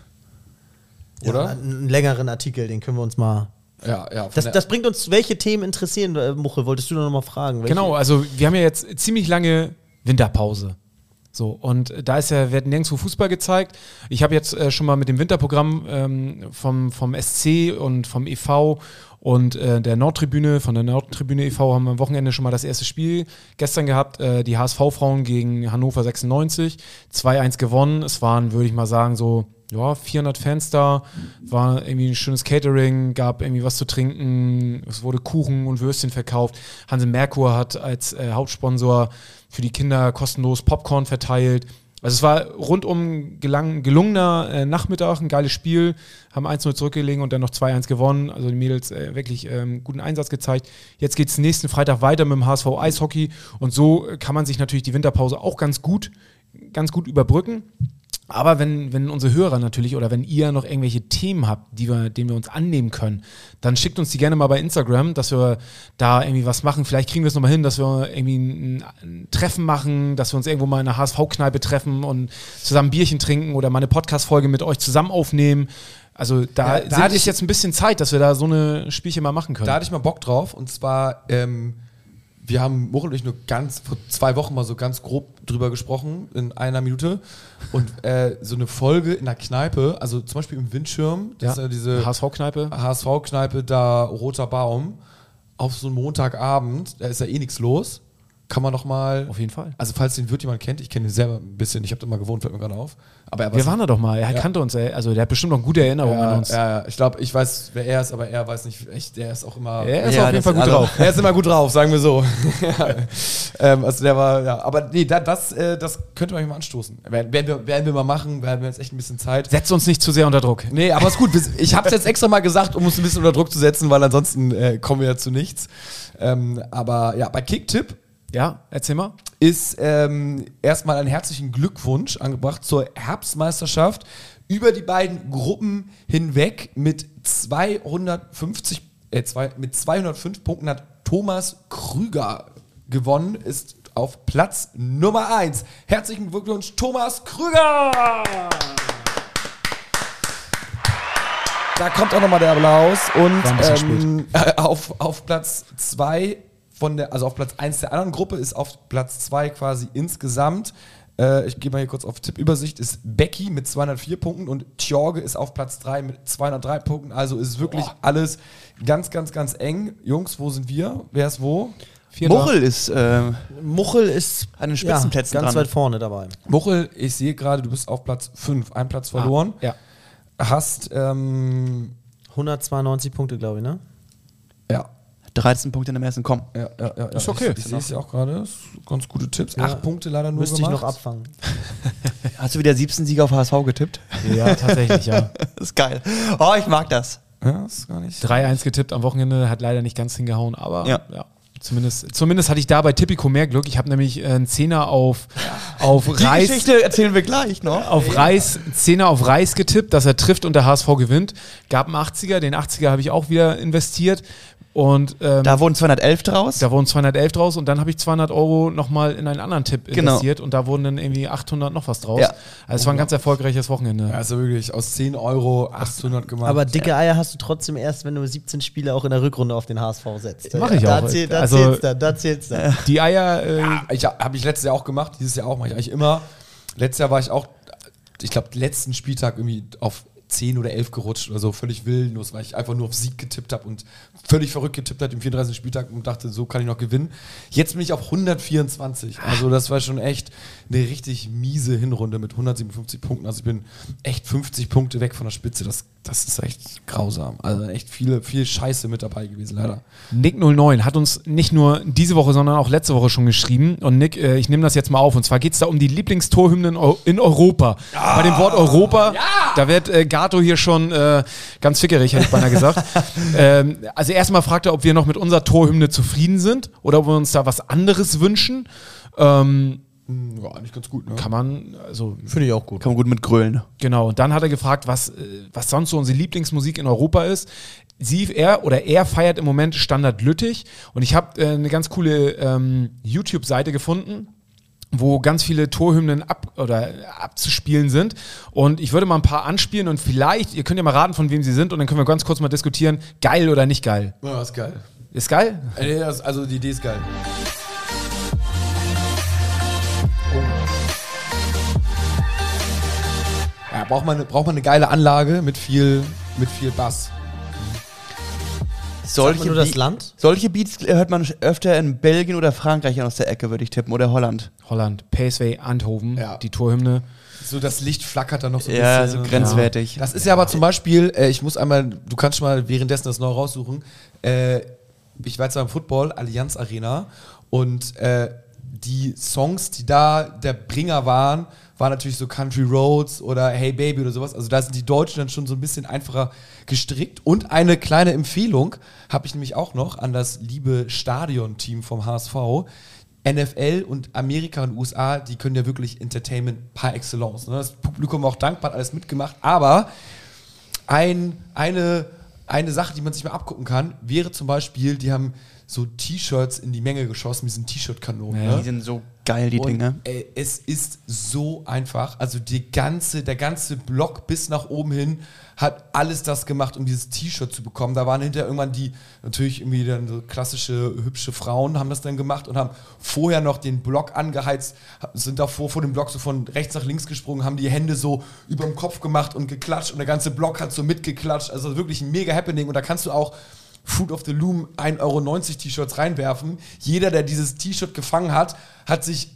Oder? Ja, einen längeren Artikel, den können wir uns mal. Ja, ja. Das, das bringt uns, welche Themen interessieren, äh, Muche? Wolltest du noch mal fragen? Welche? Genau, also wir haben ja jetzt ziemlich lange Winterpause. So, und da ist ja, wird nirgendwo Fußball gezeigt. Ich habe jetzt äh, schon mal mit dem Winterprogramm ähm, vom, vom SC und vom EV und äh, der Nordtribüne, von der Nordtribüne e.V. haben wir am Wochenende schon mal das erste Spiel gestern gehabt. Äh, die HSV-Frauen gegen Hannover 96. 2-1 gewonnen. Es waren, würde ich mal sagen, so ja, 400 Fans da. War irgendwie ein schönes Catering, gab irgendwie was zu trinken. Es wurde Kuchen und Würstchen verkauft. Hanse Merkur hat als äh, Hauptsponsor für die Kinder kostenlos Popcorn verteilt. Also es war rundum gelang, gelungener äh, Nachmittag, ein geiles Spiel, haben 1-0 zurückgelegen und dann noch 2-1 gewonnen. Also die Mädels äh, wirklich ähm, guten Einsatz gezeigt. Jetzt geht es nächsten Freitag weiter mit dem HSV Eishockey und so kann man sich natürlich die Winterpause auch ganz gut, ganz gut überbrücken. Aber wenn, wenn unsere Hörer natürlich oder wenn ihr noch irgendwelche Themen habt, die wir, denen wir uns annehmen können, dann schickt uns die gerne mal bei Instagram, dass wir da irgendwie was machen. Vielleicht kriegen wir es nochmal hin, dass wir irgendwie ein, ein Treffen machen, dass wir uns irgendwo mal in einer HSV-Kneipe treffen und zusammen Bierchen trinken oder mal eine Podcast-Folge mit euch zusammen aufnehmen. Also da, Ja, da hatte ich- jetzt ein bisschen Zeit, dass wir da so eine Spielchen mal machen können. Da hatte ich mal Bock drauf und zwar, ähm, wir haben Muchel und ich nur ganz, vor zwei Wochen mal so ganz grob drüber gesprochen, in einer Minute. Und äh, so eine Folge in der Kneipe, also zum Beispiel im Windschirm, das ist ja diese HSV-Kneipe. HSV-Kneipe da, Roter Baum, auf so einen Montagabend, da ist ja eh nichts los. Kann man noch mal. Auf jeden Fall. Also falls den Wirt jemand kennt, ich kenne ihn selber ein bisschen, ich habe da mal gewohnt, fällt mir gerade auf. Aber er Wir waren da doch mal. Er Ja. kannte uns, ey. also der hat bestimmt noch gute Erinnerungen an ja, uns. ja, ich glaube, ich weiß, wer er ist, aber er weiß nicht echt. Der ist auch immer. Er ist Ja, auf jeden das- Fall gut also- drauf. Er ist immer gut drauf, sagen wir so. ähm, also der war, ja. Aber nee, da, das, äh, das könnte man mal anstoßen. Werden, werden, wir, werden wir mal machen, werden wir jetzt echt ein bisschen Zeit. Setzt uns nicht zu sehr unter Druck. Nee, aber ist gut. Ich habe es jetzt extra mal gesagt, um uns ein bisschen unter Druck zu setzen, weil ansonsten äh, kommen wir ja zu nichts. Ähm, aber ja, bei Kicktipp Ja, erzähl mal. ist ähm, erstmal einen herzlichen Glückwunsch angebracht zur Herbstmeisterschaft. Über die beiden Gruppen hinweg mit 250, äh, zwei, mit 205 Punkten hat Thomas Krüger gewonnen, ist auf Platz Nummer 1. Herzlichen Glückwunsch, Thomas Krüger! Da kommt auch nochmal der Applaus. Und ähm, äh, auf, auf Platz 2 von der, also auf Platz 1 der anderen Gruppe ist auf Platz 2 quasi insgesamt. Äh, ich gehe mal hier kurz auf Tippübersicht, ist Becky mit 204 Punkten und Tjorge ist auf Platz 3 mit 203 Punkten. Also ist wirklich alles ganz, ganz, ganz eng. Jungs, wo sind wir? Wer ist wo? Vierter. Muchel ist äh, Muchel ist An den Spitzenplätzen ja, ganz dran. weit vorne dabei. Muchel, ich sehe gerade, du bist auf Platz 5, ein Platz verloren. Ja. Hast, ähm, 192 Punkte, glaube ich, ne? Ja, 13 Punkte in dem ersten Komm. Ja, ja, ja, Ist ja. okay. Ich, ich sehe es ja auch gerade. Das sind Ganz gute Tipps. Ja. Acht Punkte leider nur Müsste ich gemacht. noch abfangen. Hast du wieder 17 Siege auf HSV getippt? Ja, tatsächlich, ja. Das ist geil. Oh, ich mag das. Ja, ist gar nicht. 3-1 getippt am Wochenende, hat leider nicht ganz hingehauen, aber ja. Ja. Zumindest, zumindest hatte ich da bei Tipico mehr Glück. Ich habe nämlich äh, einen Zehner auf, auf Die Reis. Geschichte erzählen wir gleich noch. Auf Reis, Zehner auf Reis getippt, dass er trifft und der HSV gewinnt. Gab einen 80er, den 80er habe ich auch wieder investiert. Und ähm, Da wurden 211 draus. da wurden 211 draus und dann habe ich 200 Euro nochmal in einen anderen Tipp Genau. investiert und da wurden dann irgendwie 800 noch was draus. Ja. Also es war ein ganz erfolgreiches Wochenende. Ja, also wirklich aus 10 Euro 800 gemacht. Aber dicke Eier hast du trotzdem erst, wenn du 17 Spiele auch in der Rückrunde auf den HSV setzt. Mach ich da auch. Zählt, da Also- zählt's dann, da zählt's dann. Die Eier, äh, ja, ich habe ich letztes Jahr auch gemacht, dieses Jahr auch, mache ich eigentlich immer. Letztes Jahr war ich auch, ich glaube, letzten Spieltag irgendwie auf 10 oder 11 gerutscht oder so, völlig willenlos, weil ich einfach nur auf Sieg getippt habe und völlig verrückt getippt habe im 34. Spieltag und dachte, so kann ich noch gewinnen. Jetzt bin ich auf 124. Also das war schon echt eine richtig miese Hinrunde mit 157 Punkten. Also ich bin echt 50 Punkte weg von der Spitze. Das, das ist echt grausam. Also echt viele, viel Scheiße mit dabei gewesen, leider. Nick09 hat uns nicht nur diese Woche, sondern auch letzte Woche schon geschrieben. Und Nick, äh, ich nehme das jetzt mal auf. Und zwar geht es da um die Lieblingstorhymnen in Europa. Bei dem Wort Europa, da wird äh, Gato hier schon äh, ganz fickerig, hätte ich beinahe gesagt. ähm, also erstmal fragt er, ob wir noch mit unserer Torhymne zufrieden sind oder ob wir uns da was anderes wünschen. Ähm, Hm, Ja, eigentlich ganz gut, ne? kann man, also Finde ich auch gut. Kann man gut mit grölen. Genau, und dann hat er gefragt, was, äh, was sonst so unsere Lieblingsmusik in Europa ist. Sie, er oder er feiert im Moment Standard Lüttich und ich habe äh, eine ganz coole ähm, YouTube-Seite gefunden, wo ganz viele Torhymnen ab oder abzuspielen sind. Und ich würde mal ein paar anspielen und vielleicht, ihr könnt ja mal raten, von wem sie sind und dann können wir ganz kurz mal diskutieren, geil oder nicht geil. Ja, ist geil. Ist geil? Äh, Also die Idee ist geil. Ja, braucht man, braucht man eine geile Anlage mit viel, mit viel Bass. Solche, nur das Be- Land? solche Beats hört man öfter in Belgien oder Frankreich aus der Ecke, würde ich tippen. Oder Holland. Holland, PSV Eindhoven, Ja. die Torhymne. So das Licht flackert da noch so ein Ja, bisschen. so grenzwertig. Das ist ja aber zum Beispiel, äh, ich muss einmal, du kannst schon mal währenddessen das neu raussuchen. Äh, ich war jetzt beim Football, Allianz Arena, und äh, die Songs, die da der Bringer waren, waren natürlich so Country Roads oder Hey Baby oder sowas. Also da sind die Deutschen dann schon so ein bisschen einfacher gestrickt. Und eine kleine Empfehlung habe ich nämlich auch noch an das liebe Stadion-Team vom HSV. NFL und Amerika und USA, die können ja wirklich Entertainment par excellence. Ne? Das Publikum war auch dankbar, hat alles mitgemacht, aber ein, eine, eine Sache, die man sich mal abgucken kann, wäre zum Beispiel, die haben so T-Shirts in die Menge geschossen, diesen T-Shirt-Kanonen. Ja. Die sind so geil, die Und, Dinge. Ey, es ist so einfach. Also die ganze, der ganze Block bis nach oben hin hat alles das gemacht, um dieses T-Shirt zu bekommen. Da waren hinterher irgendwann die, natürlich irgendwie dann so klassische hübsche Frauen haben das dann gemacht und haben vorher noch den Block angeheizt, sind davor vor dem Block so von rechts nach links gesprungen, haben die Hände so über dem Kopf gemacht und geklatscht und der ganze Block hat so mitgeklatscht. Also wirklich ein mega Happening und da kannst du auch Fruit of the Loom 1,90 Euro T-Shirts reinwerfen. Jeder, der dieses T-Shirt gefangen hat, hat sich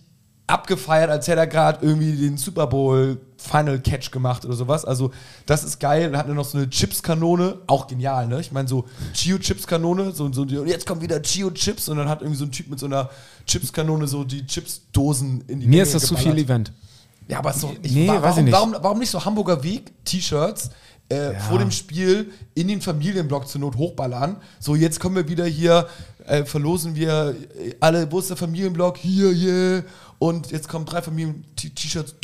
abgefeiert, als hätte er gerade irgendwie den Super Bowl Final Catch gemacht oder sowas. Also, das ist geil. Dann hat er noch so eine Chips-Kanone, auch genial, ne? Ich meine, so Chio-Chips-Kanone, so, so, und jetzt kommen wieder Chio-Chips und dann hat irgendwie so ein Typ mit so einer Chips-Kanone so die Chips-Dosen in die Mir Menge ist das zu viel Event. Ja, aber ich, Nee, wa- weiß warum, ich nicht. Warum, warum nicht so Hamburger Weg-T-Shirts äh, vor dem Spiel in den Familienblock zur Not hochballern? So, jetzt kommen wir wieder hier, äh, verlosen wir äh, alle, wo ist der Familienblock? Hier, yeah. Und jetzt kommen drei Familien-T-Shirts.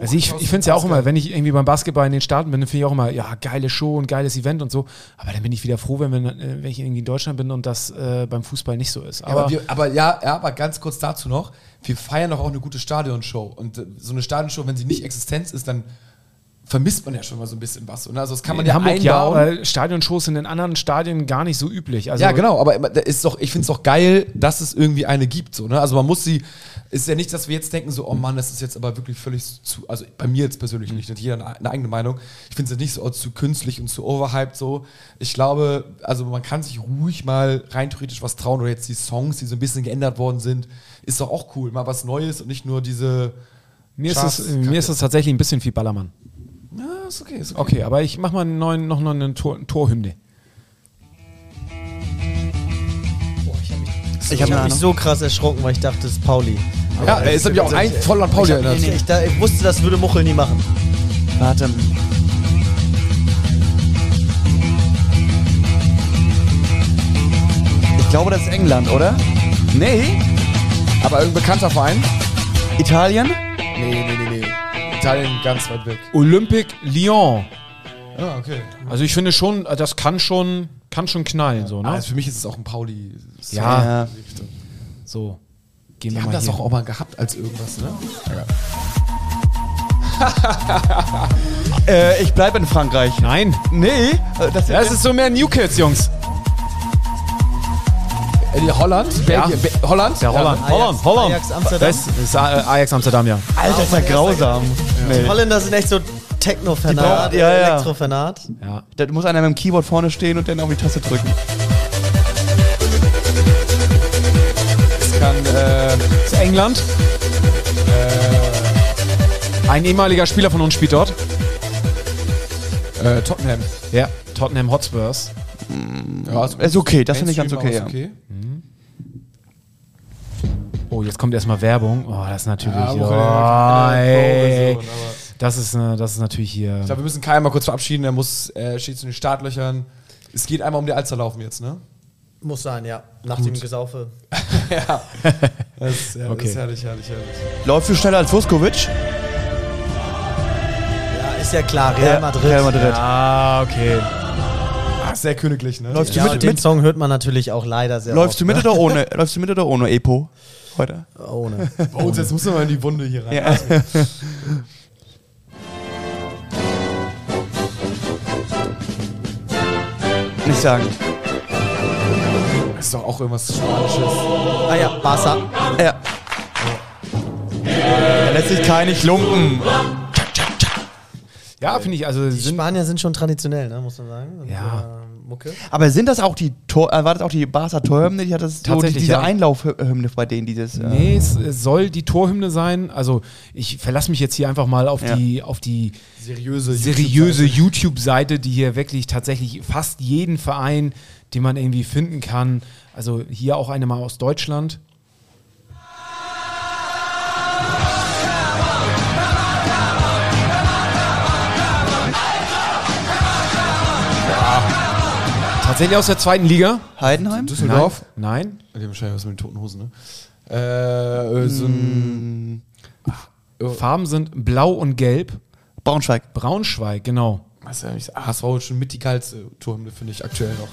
Also ich, ich finde es ja auch immer, wenn ich irgendwie beim Basketball in den Staaten bin, dann finde ich auch immer, ja, geile Show und geiles Event und so. Aber dann bin ich wieder froh, wenn, wir, äh, wenn ich irgendwie in Deutschland bin und das äh, beim Fußball nicht so ist. Aber, Aber, wir, aber ja, ja, aber ganz kurz dazu noch. Wir feiern doch auch eine gute Stadionshow. Und äh, so eine Stadionshow, wenn sie nicht Existenz ist, dann vermisst man ja schon mal so ein bisschen was. Und also das kann man in ja Hamburg ja, einbauen. aber Stadionshows sind in anderen Stadien gar nicht so üblich. Also, ja, genau, aber ist doch, ich finde es doch geil, dass es irgendwie eine gibt. So, ne? Also man muss sie, ist ja nicht, dass wir jetzt denken, so, oh Mann, das ist jetzt aber wirklich völlig zu, also bei mir jetzt persönlich nicht, hat jeder eine, eine eigene Meinung. Ich finde es jetzt nicht so oh, zu künstlich und zu overhyped so. Ich glaube, also man kann sich ruhig mal rein theoretisch was trauen oder jetzt die Songs, die so ein bisschen geändert worden sind, ist doch auch cool. Mal was Neues und nicht nur diese. Mir ist, es, mir ist es tatsächlich ein bisschen viel Ballermann. Ja, ist okay, ist okay. Okay, aber ich mach mal einen neuen, noch eine Tor, Torhymne. Ich Ich habe habe eine mich so krass erschrocken, weil ich dachte, das ist Pauli. Ja, er ist nämlich auch ein, voll an Pauli ich, erinnert. nee, nee, ich, da, ich wusste, das würde Muchel nie machen. Warte. Ich glaube, das ist England, oder? Nee, aber irgendein bekannter Verein? Italien? Nee, nee, nee, nee. Italien ganz weit weg. Olympique Lyon. Ah, okay. Also ich finde schon, äh, das kann schon, kann schon knallen, so, ne? Also für mich ist es auch ein Pauli. Ja. Ja. so. Gehen Die wir haben mal das hier. doch auch mal gehabt als irgendwas, ne? Äh, ich bleibe in Frankreich. Nein. Nee, äh, das Ja, es ist so mehr New Kids, Jungs. Äh, die Holland? Belgien? Be Holland? Der Holland. Ajax- Holland, Holland. Ajax Amsterdam. Das ist äh, Ajax Amsterdam, ja. Alter, ist ja grausam. Die Holländer sind echt so Techno-Fanat, ja, ja. Elektro-Fanat. ja. Da muss einer mit dem Keyboard vorne stehen und dann auf die Taste drücken. Das kann, äh, Das ist England. Ein ehemaliger Spieler von uns spielt dort. äh, Tottenham. Ja, Tottenham Hotspurs. Ja, Ist okay, das finde ich ganz okay, aber ja. Oh, jetzt kommt erstmal Werbung. Oh, das ist natürlich. Ja, oh, ey. Das ist, das ist natürlich hier. Ich glaube, wir müssen Kai mal kurz verabschieden. Er muss, er steht zu den Startlöchern. Es geht einmal um die Alster laufen jetzt, ne? Muss sein, ja. Nach dem Gesaufe. ja. Das ist, ja, Okay. das ist herrlich, herrlich, herrlich. Läufst du schneller als Vuskovic? Ja, ist ja klar, Real Madrid. Real Madrid. Ah, okay. Ah, sehr königlich, ne? Läufst du Ja, mit- und den mit- Song hört man natürlich auch leider sehr Läufst du oft, mit oder ohne? Läufst du mit oder ohne Epo heute? ne? Ohne. Oh, jetzt muss man mal in die Wunde hier rein. Ja. Nicht sagen. Das ist doch auch irgendwas Spanisches. ah ja, Barca. Ja. Lässt sich Kai nicht lumpen. Ja, finde ich, also Die sind, Spanier sind schon traditionell, ne, muss man sagen. Und, Ja. äh, Mucke. Aber sind das auch die Tor, äh, war das auch die Barca Torhymne? Die hat das so die, Tatsächlich, diese ja. Einlaufhymne bei denen, dieses. Äh, Nee, es äh, soll die Torhymne sein. Also ich verlasse mich jetzt hier einfach mal auf Ja. die auf die Seriöse, seriöse YouTube-Seite, die hier wirklich tatsächlich fast jeden Verein, den man irgendwie finden kann. Also hier auch eine mal aus Deutschland. Tatsächlich aus der zweiten Liga. Heidenheim? Düsseldorf. Nein. Die haben wahrscheinlich was mit den toten Hosen, ne? Äh, so ein. Farben sind blau und gelb. Braunschweig. Braunschweig, genau. Was ja nicht, HSV ist schon mit die geilste Torhymne, finde ich aktuell noch.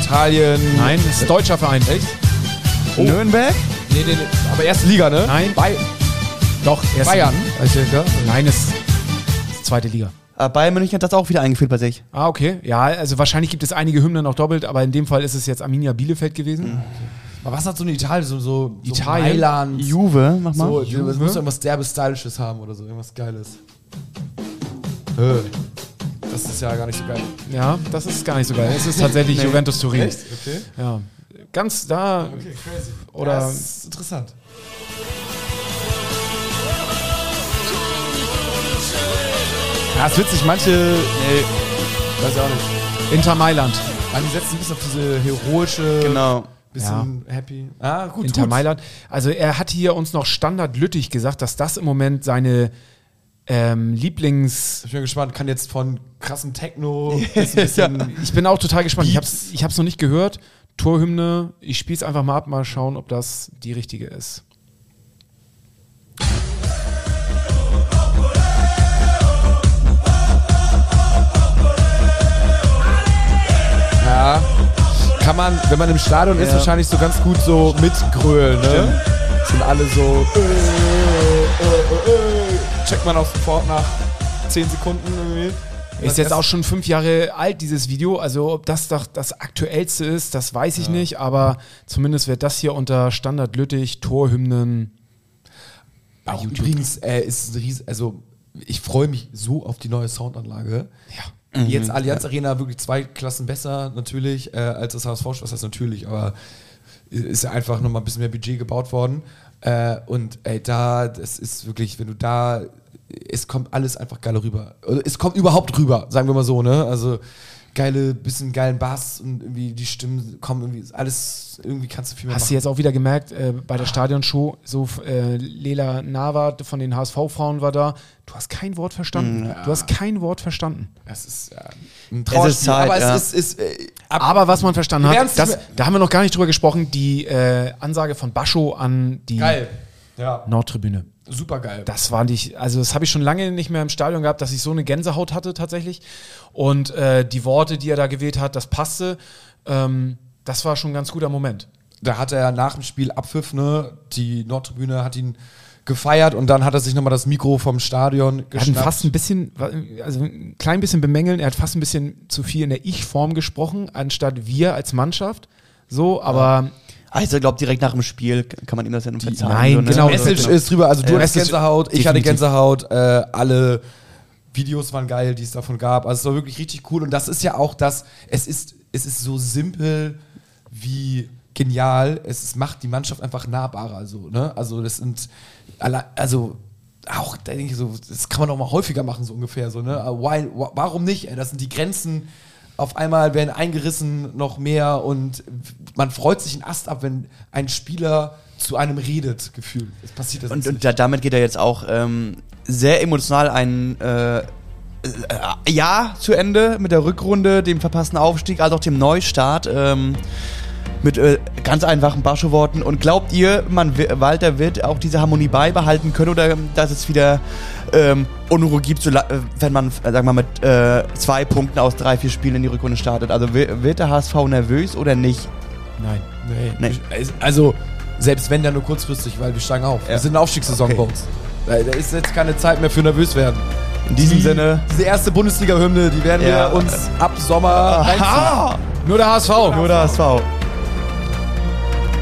Italien. Nein, das ist ein deutscher Verein. Echt? Nürnberg? Nee, nee, nee. Aber erste Liga, ne? Nein. Bei Doch, erste Bayern. Nein, es ist zweite Liga. Äh, Bayern München hat das auch wieder eingeführt bei sich. Ah, okay. Ja, also wahrscheinlich gibt es einige Hymnen auch doppelt, aber in dem Fall ist es jetzt Arminia Bielefeld gewesen. Aber was hat so eine Italien? So, so, Italien? So Mailand. Juve, mach mal. So, Juve? das muss irgendwas derbe Stylisches haben oder so, irgendwas Geiles. Das ist ja gar nicht so geil. Ja, das ist gar nicht so geil. Es ist tatsächlich Juventus Turin. Echt? Okay. Ja. Ganz da. Okay, crazy. Oder- das ist interessant. Ja, ist witzig, manche. Nee, weiß ich auch nicht. Inter Mailand. Die setzen ein bisschen auf diese heroische. Genau. Bisschen happy. Ah, gut. Inter gut. Mailand. Also er hat hier uns noch Standard Lüttich gesagt, dass das im Moment seine ähm, Lieblings. Ich bin gespannt, kann jetzt von krassem Techno bis ein bisschen. Ich bin auch total gespannt. Ich hab's, ich hab's noch nicht gehört. Torhymne. Ich spiel's einfach mal ab, mal schauen, ob das die richtige ist. Ja. Kann man, wenn man im Stadion ist, Ja. wahrscheinlich so ganz gut so mitgrölen, ne? Sind alle so. Äh, äh, äh. Checkt man auch sofort nach 10 Sekunden irgendwie. Ist jetzt auch schon fünf Jahre alt, dieses Video. Also, ob das doch das aktuellste ist, das weiß ich nicht. Aber zumindest wird das hier unter Standard Lüttich, Torhymnen. Auch übrigens, äh, ist ein ries also ich freue mich so auf die neue Soundanlage. Ja. Jetzt Allianz Arena wirklich zwei Klassen besser natürlich äh, als das HSV, was heißt natürlich, aber ist ja einfach nochmal ein bisschen mehr Budget gebaut worden. Äh, und ey, da, das ist wirklich, wenn du da, es kommt alles einfach geil rüber. Es kommt überhaupt rüber, sagen wir mal so, ne? Also geile, bisschen geilen Bass und irgendwie die Stimmen kommen irgendwie, alles, irgendwie kannst du viel mehr Hast du machen. jetzt auch wieder gemerkt, äh, bei der Stadionshow, so äh, Lela Nava von den HSV-Frauen war da. Du hast kein Wort verstanden. Du hast kein Wort verstanden. Es ist ja, ein ist Zeit, aber ja. es ist, ist äh, ab, Aber was man verstanden hat, das, da haben wir noch gar nicht drüber gesprochen, die äh, Ansage von Bascho an die geil. Ja, Nordtribüne. Super geil. Das war nicht, also das habe ich schon lange nicht mehr im Stadion gehabt, dass ich so eine Gänsehaut hatte tatsächlich. Und äh, die Worte, die er da gewählt hat, das passte. Ähm, das war schon ein ganz guter Moment. Da hat er nach dem Spiel Abpfiff, ne? Die Nordtribüne hat ihn gefeiert und dann hat er sich nochmal das Mikro vom Stadion Er hat geschnappt. fast ein bisschen, also ein klein bisschen bemängeln, er hat fast ein bisschen zu viel in der Ich-Form gesprochen, anstatt wir als Mannschaft. So, aber Also, ich glaube, direkt nach dem Spiel kann man ihm das ja nur verzeihen. Nein, so, ne? genau, Die Message ist drüber, also du Ja, hattest Gänsehaut, ich hatte. Gänsehaut, äh, alle Videos waren geil, die es davon gab. Also es war wirklich richtig cool und das ist ja auch das, es ist, es ist so simpel wie genial. Es macht die Mannschaft einfach nahbarer. So, ne? Also das sind, alle, also auch, da denke ich so, das kann man auch mal häufiger machen, so ungefähr. So, ne? Aber Why, wa- warum nicht? Das sind die Grenzen. Auf einmal werden eingerissen noch mehr und man freut sich einen Ast ab, wenn ein Spieler zu einem redet, gefühlt. Das passiert das Und, und da, damit geht er jetzt auch ähm, sehr emotional ein äh, äh, Jahr zu Ende mit der Rückrunde, dem verpassten Aufstieg, als auch dem Neustart. Ähm, mit äh, ganz einfachen Bascho-Worten. Und glaubt ihr, man, Walter wird auch diese Harmonie beibehalten können oder ähm, dass es wieder ähm, Unruhe gibt, so, äh, wenn man, äh, sagen wir mal, mit äh, zwei Punkten aus drei, vier Spielen in die Rückrunde startet? Also wi- wird der HSV nervös oder nicht? Nein. Nee. Nee. Also, selbst wenn, dann nur kurzfristig, weil wir steigen auf. Wir Ja. sind in der Aufstiegssaison Okay. bei uns. Da, da ist jetzt keine Zeit mehr für nervös werden. In diesem Die- Sinne. Diese erste Bundesliga-Hymne, die werden Ja. wir uns ab Sommer reinziehen. Nur der HSV. Nur der HSV.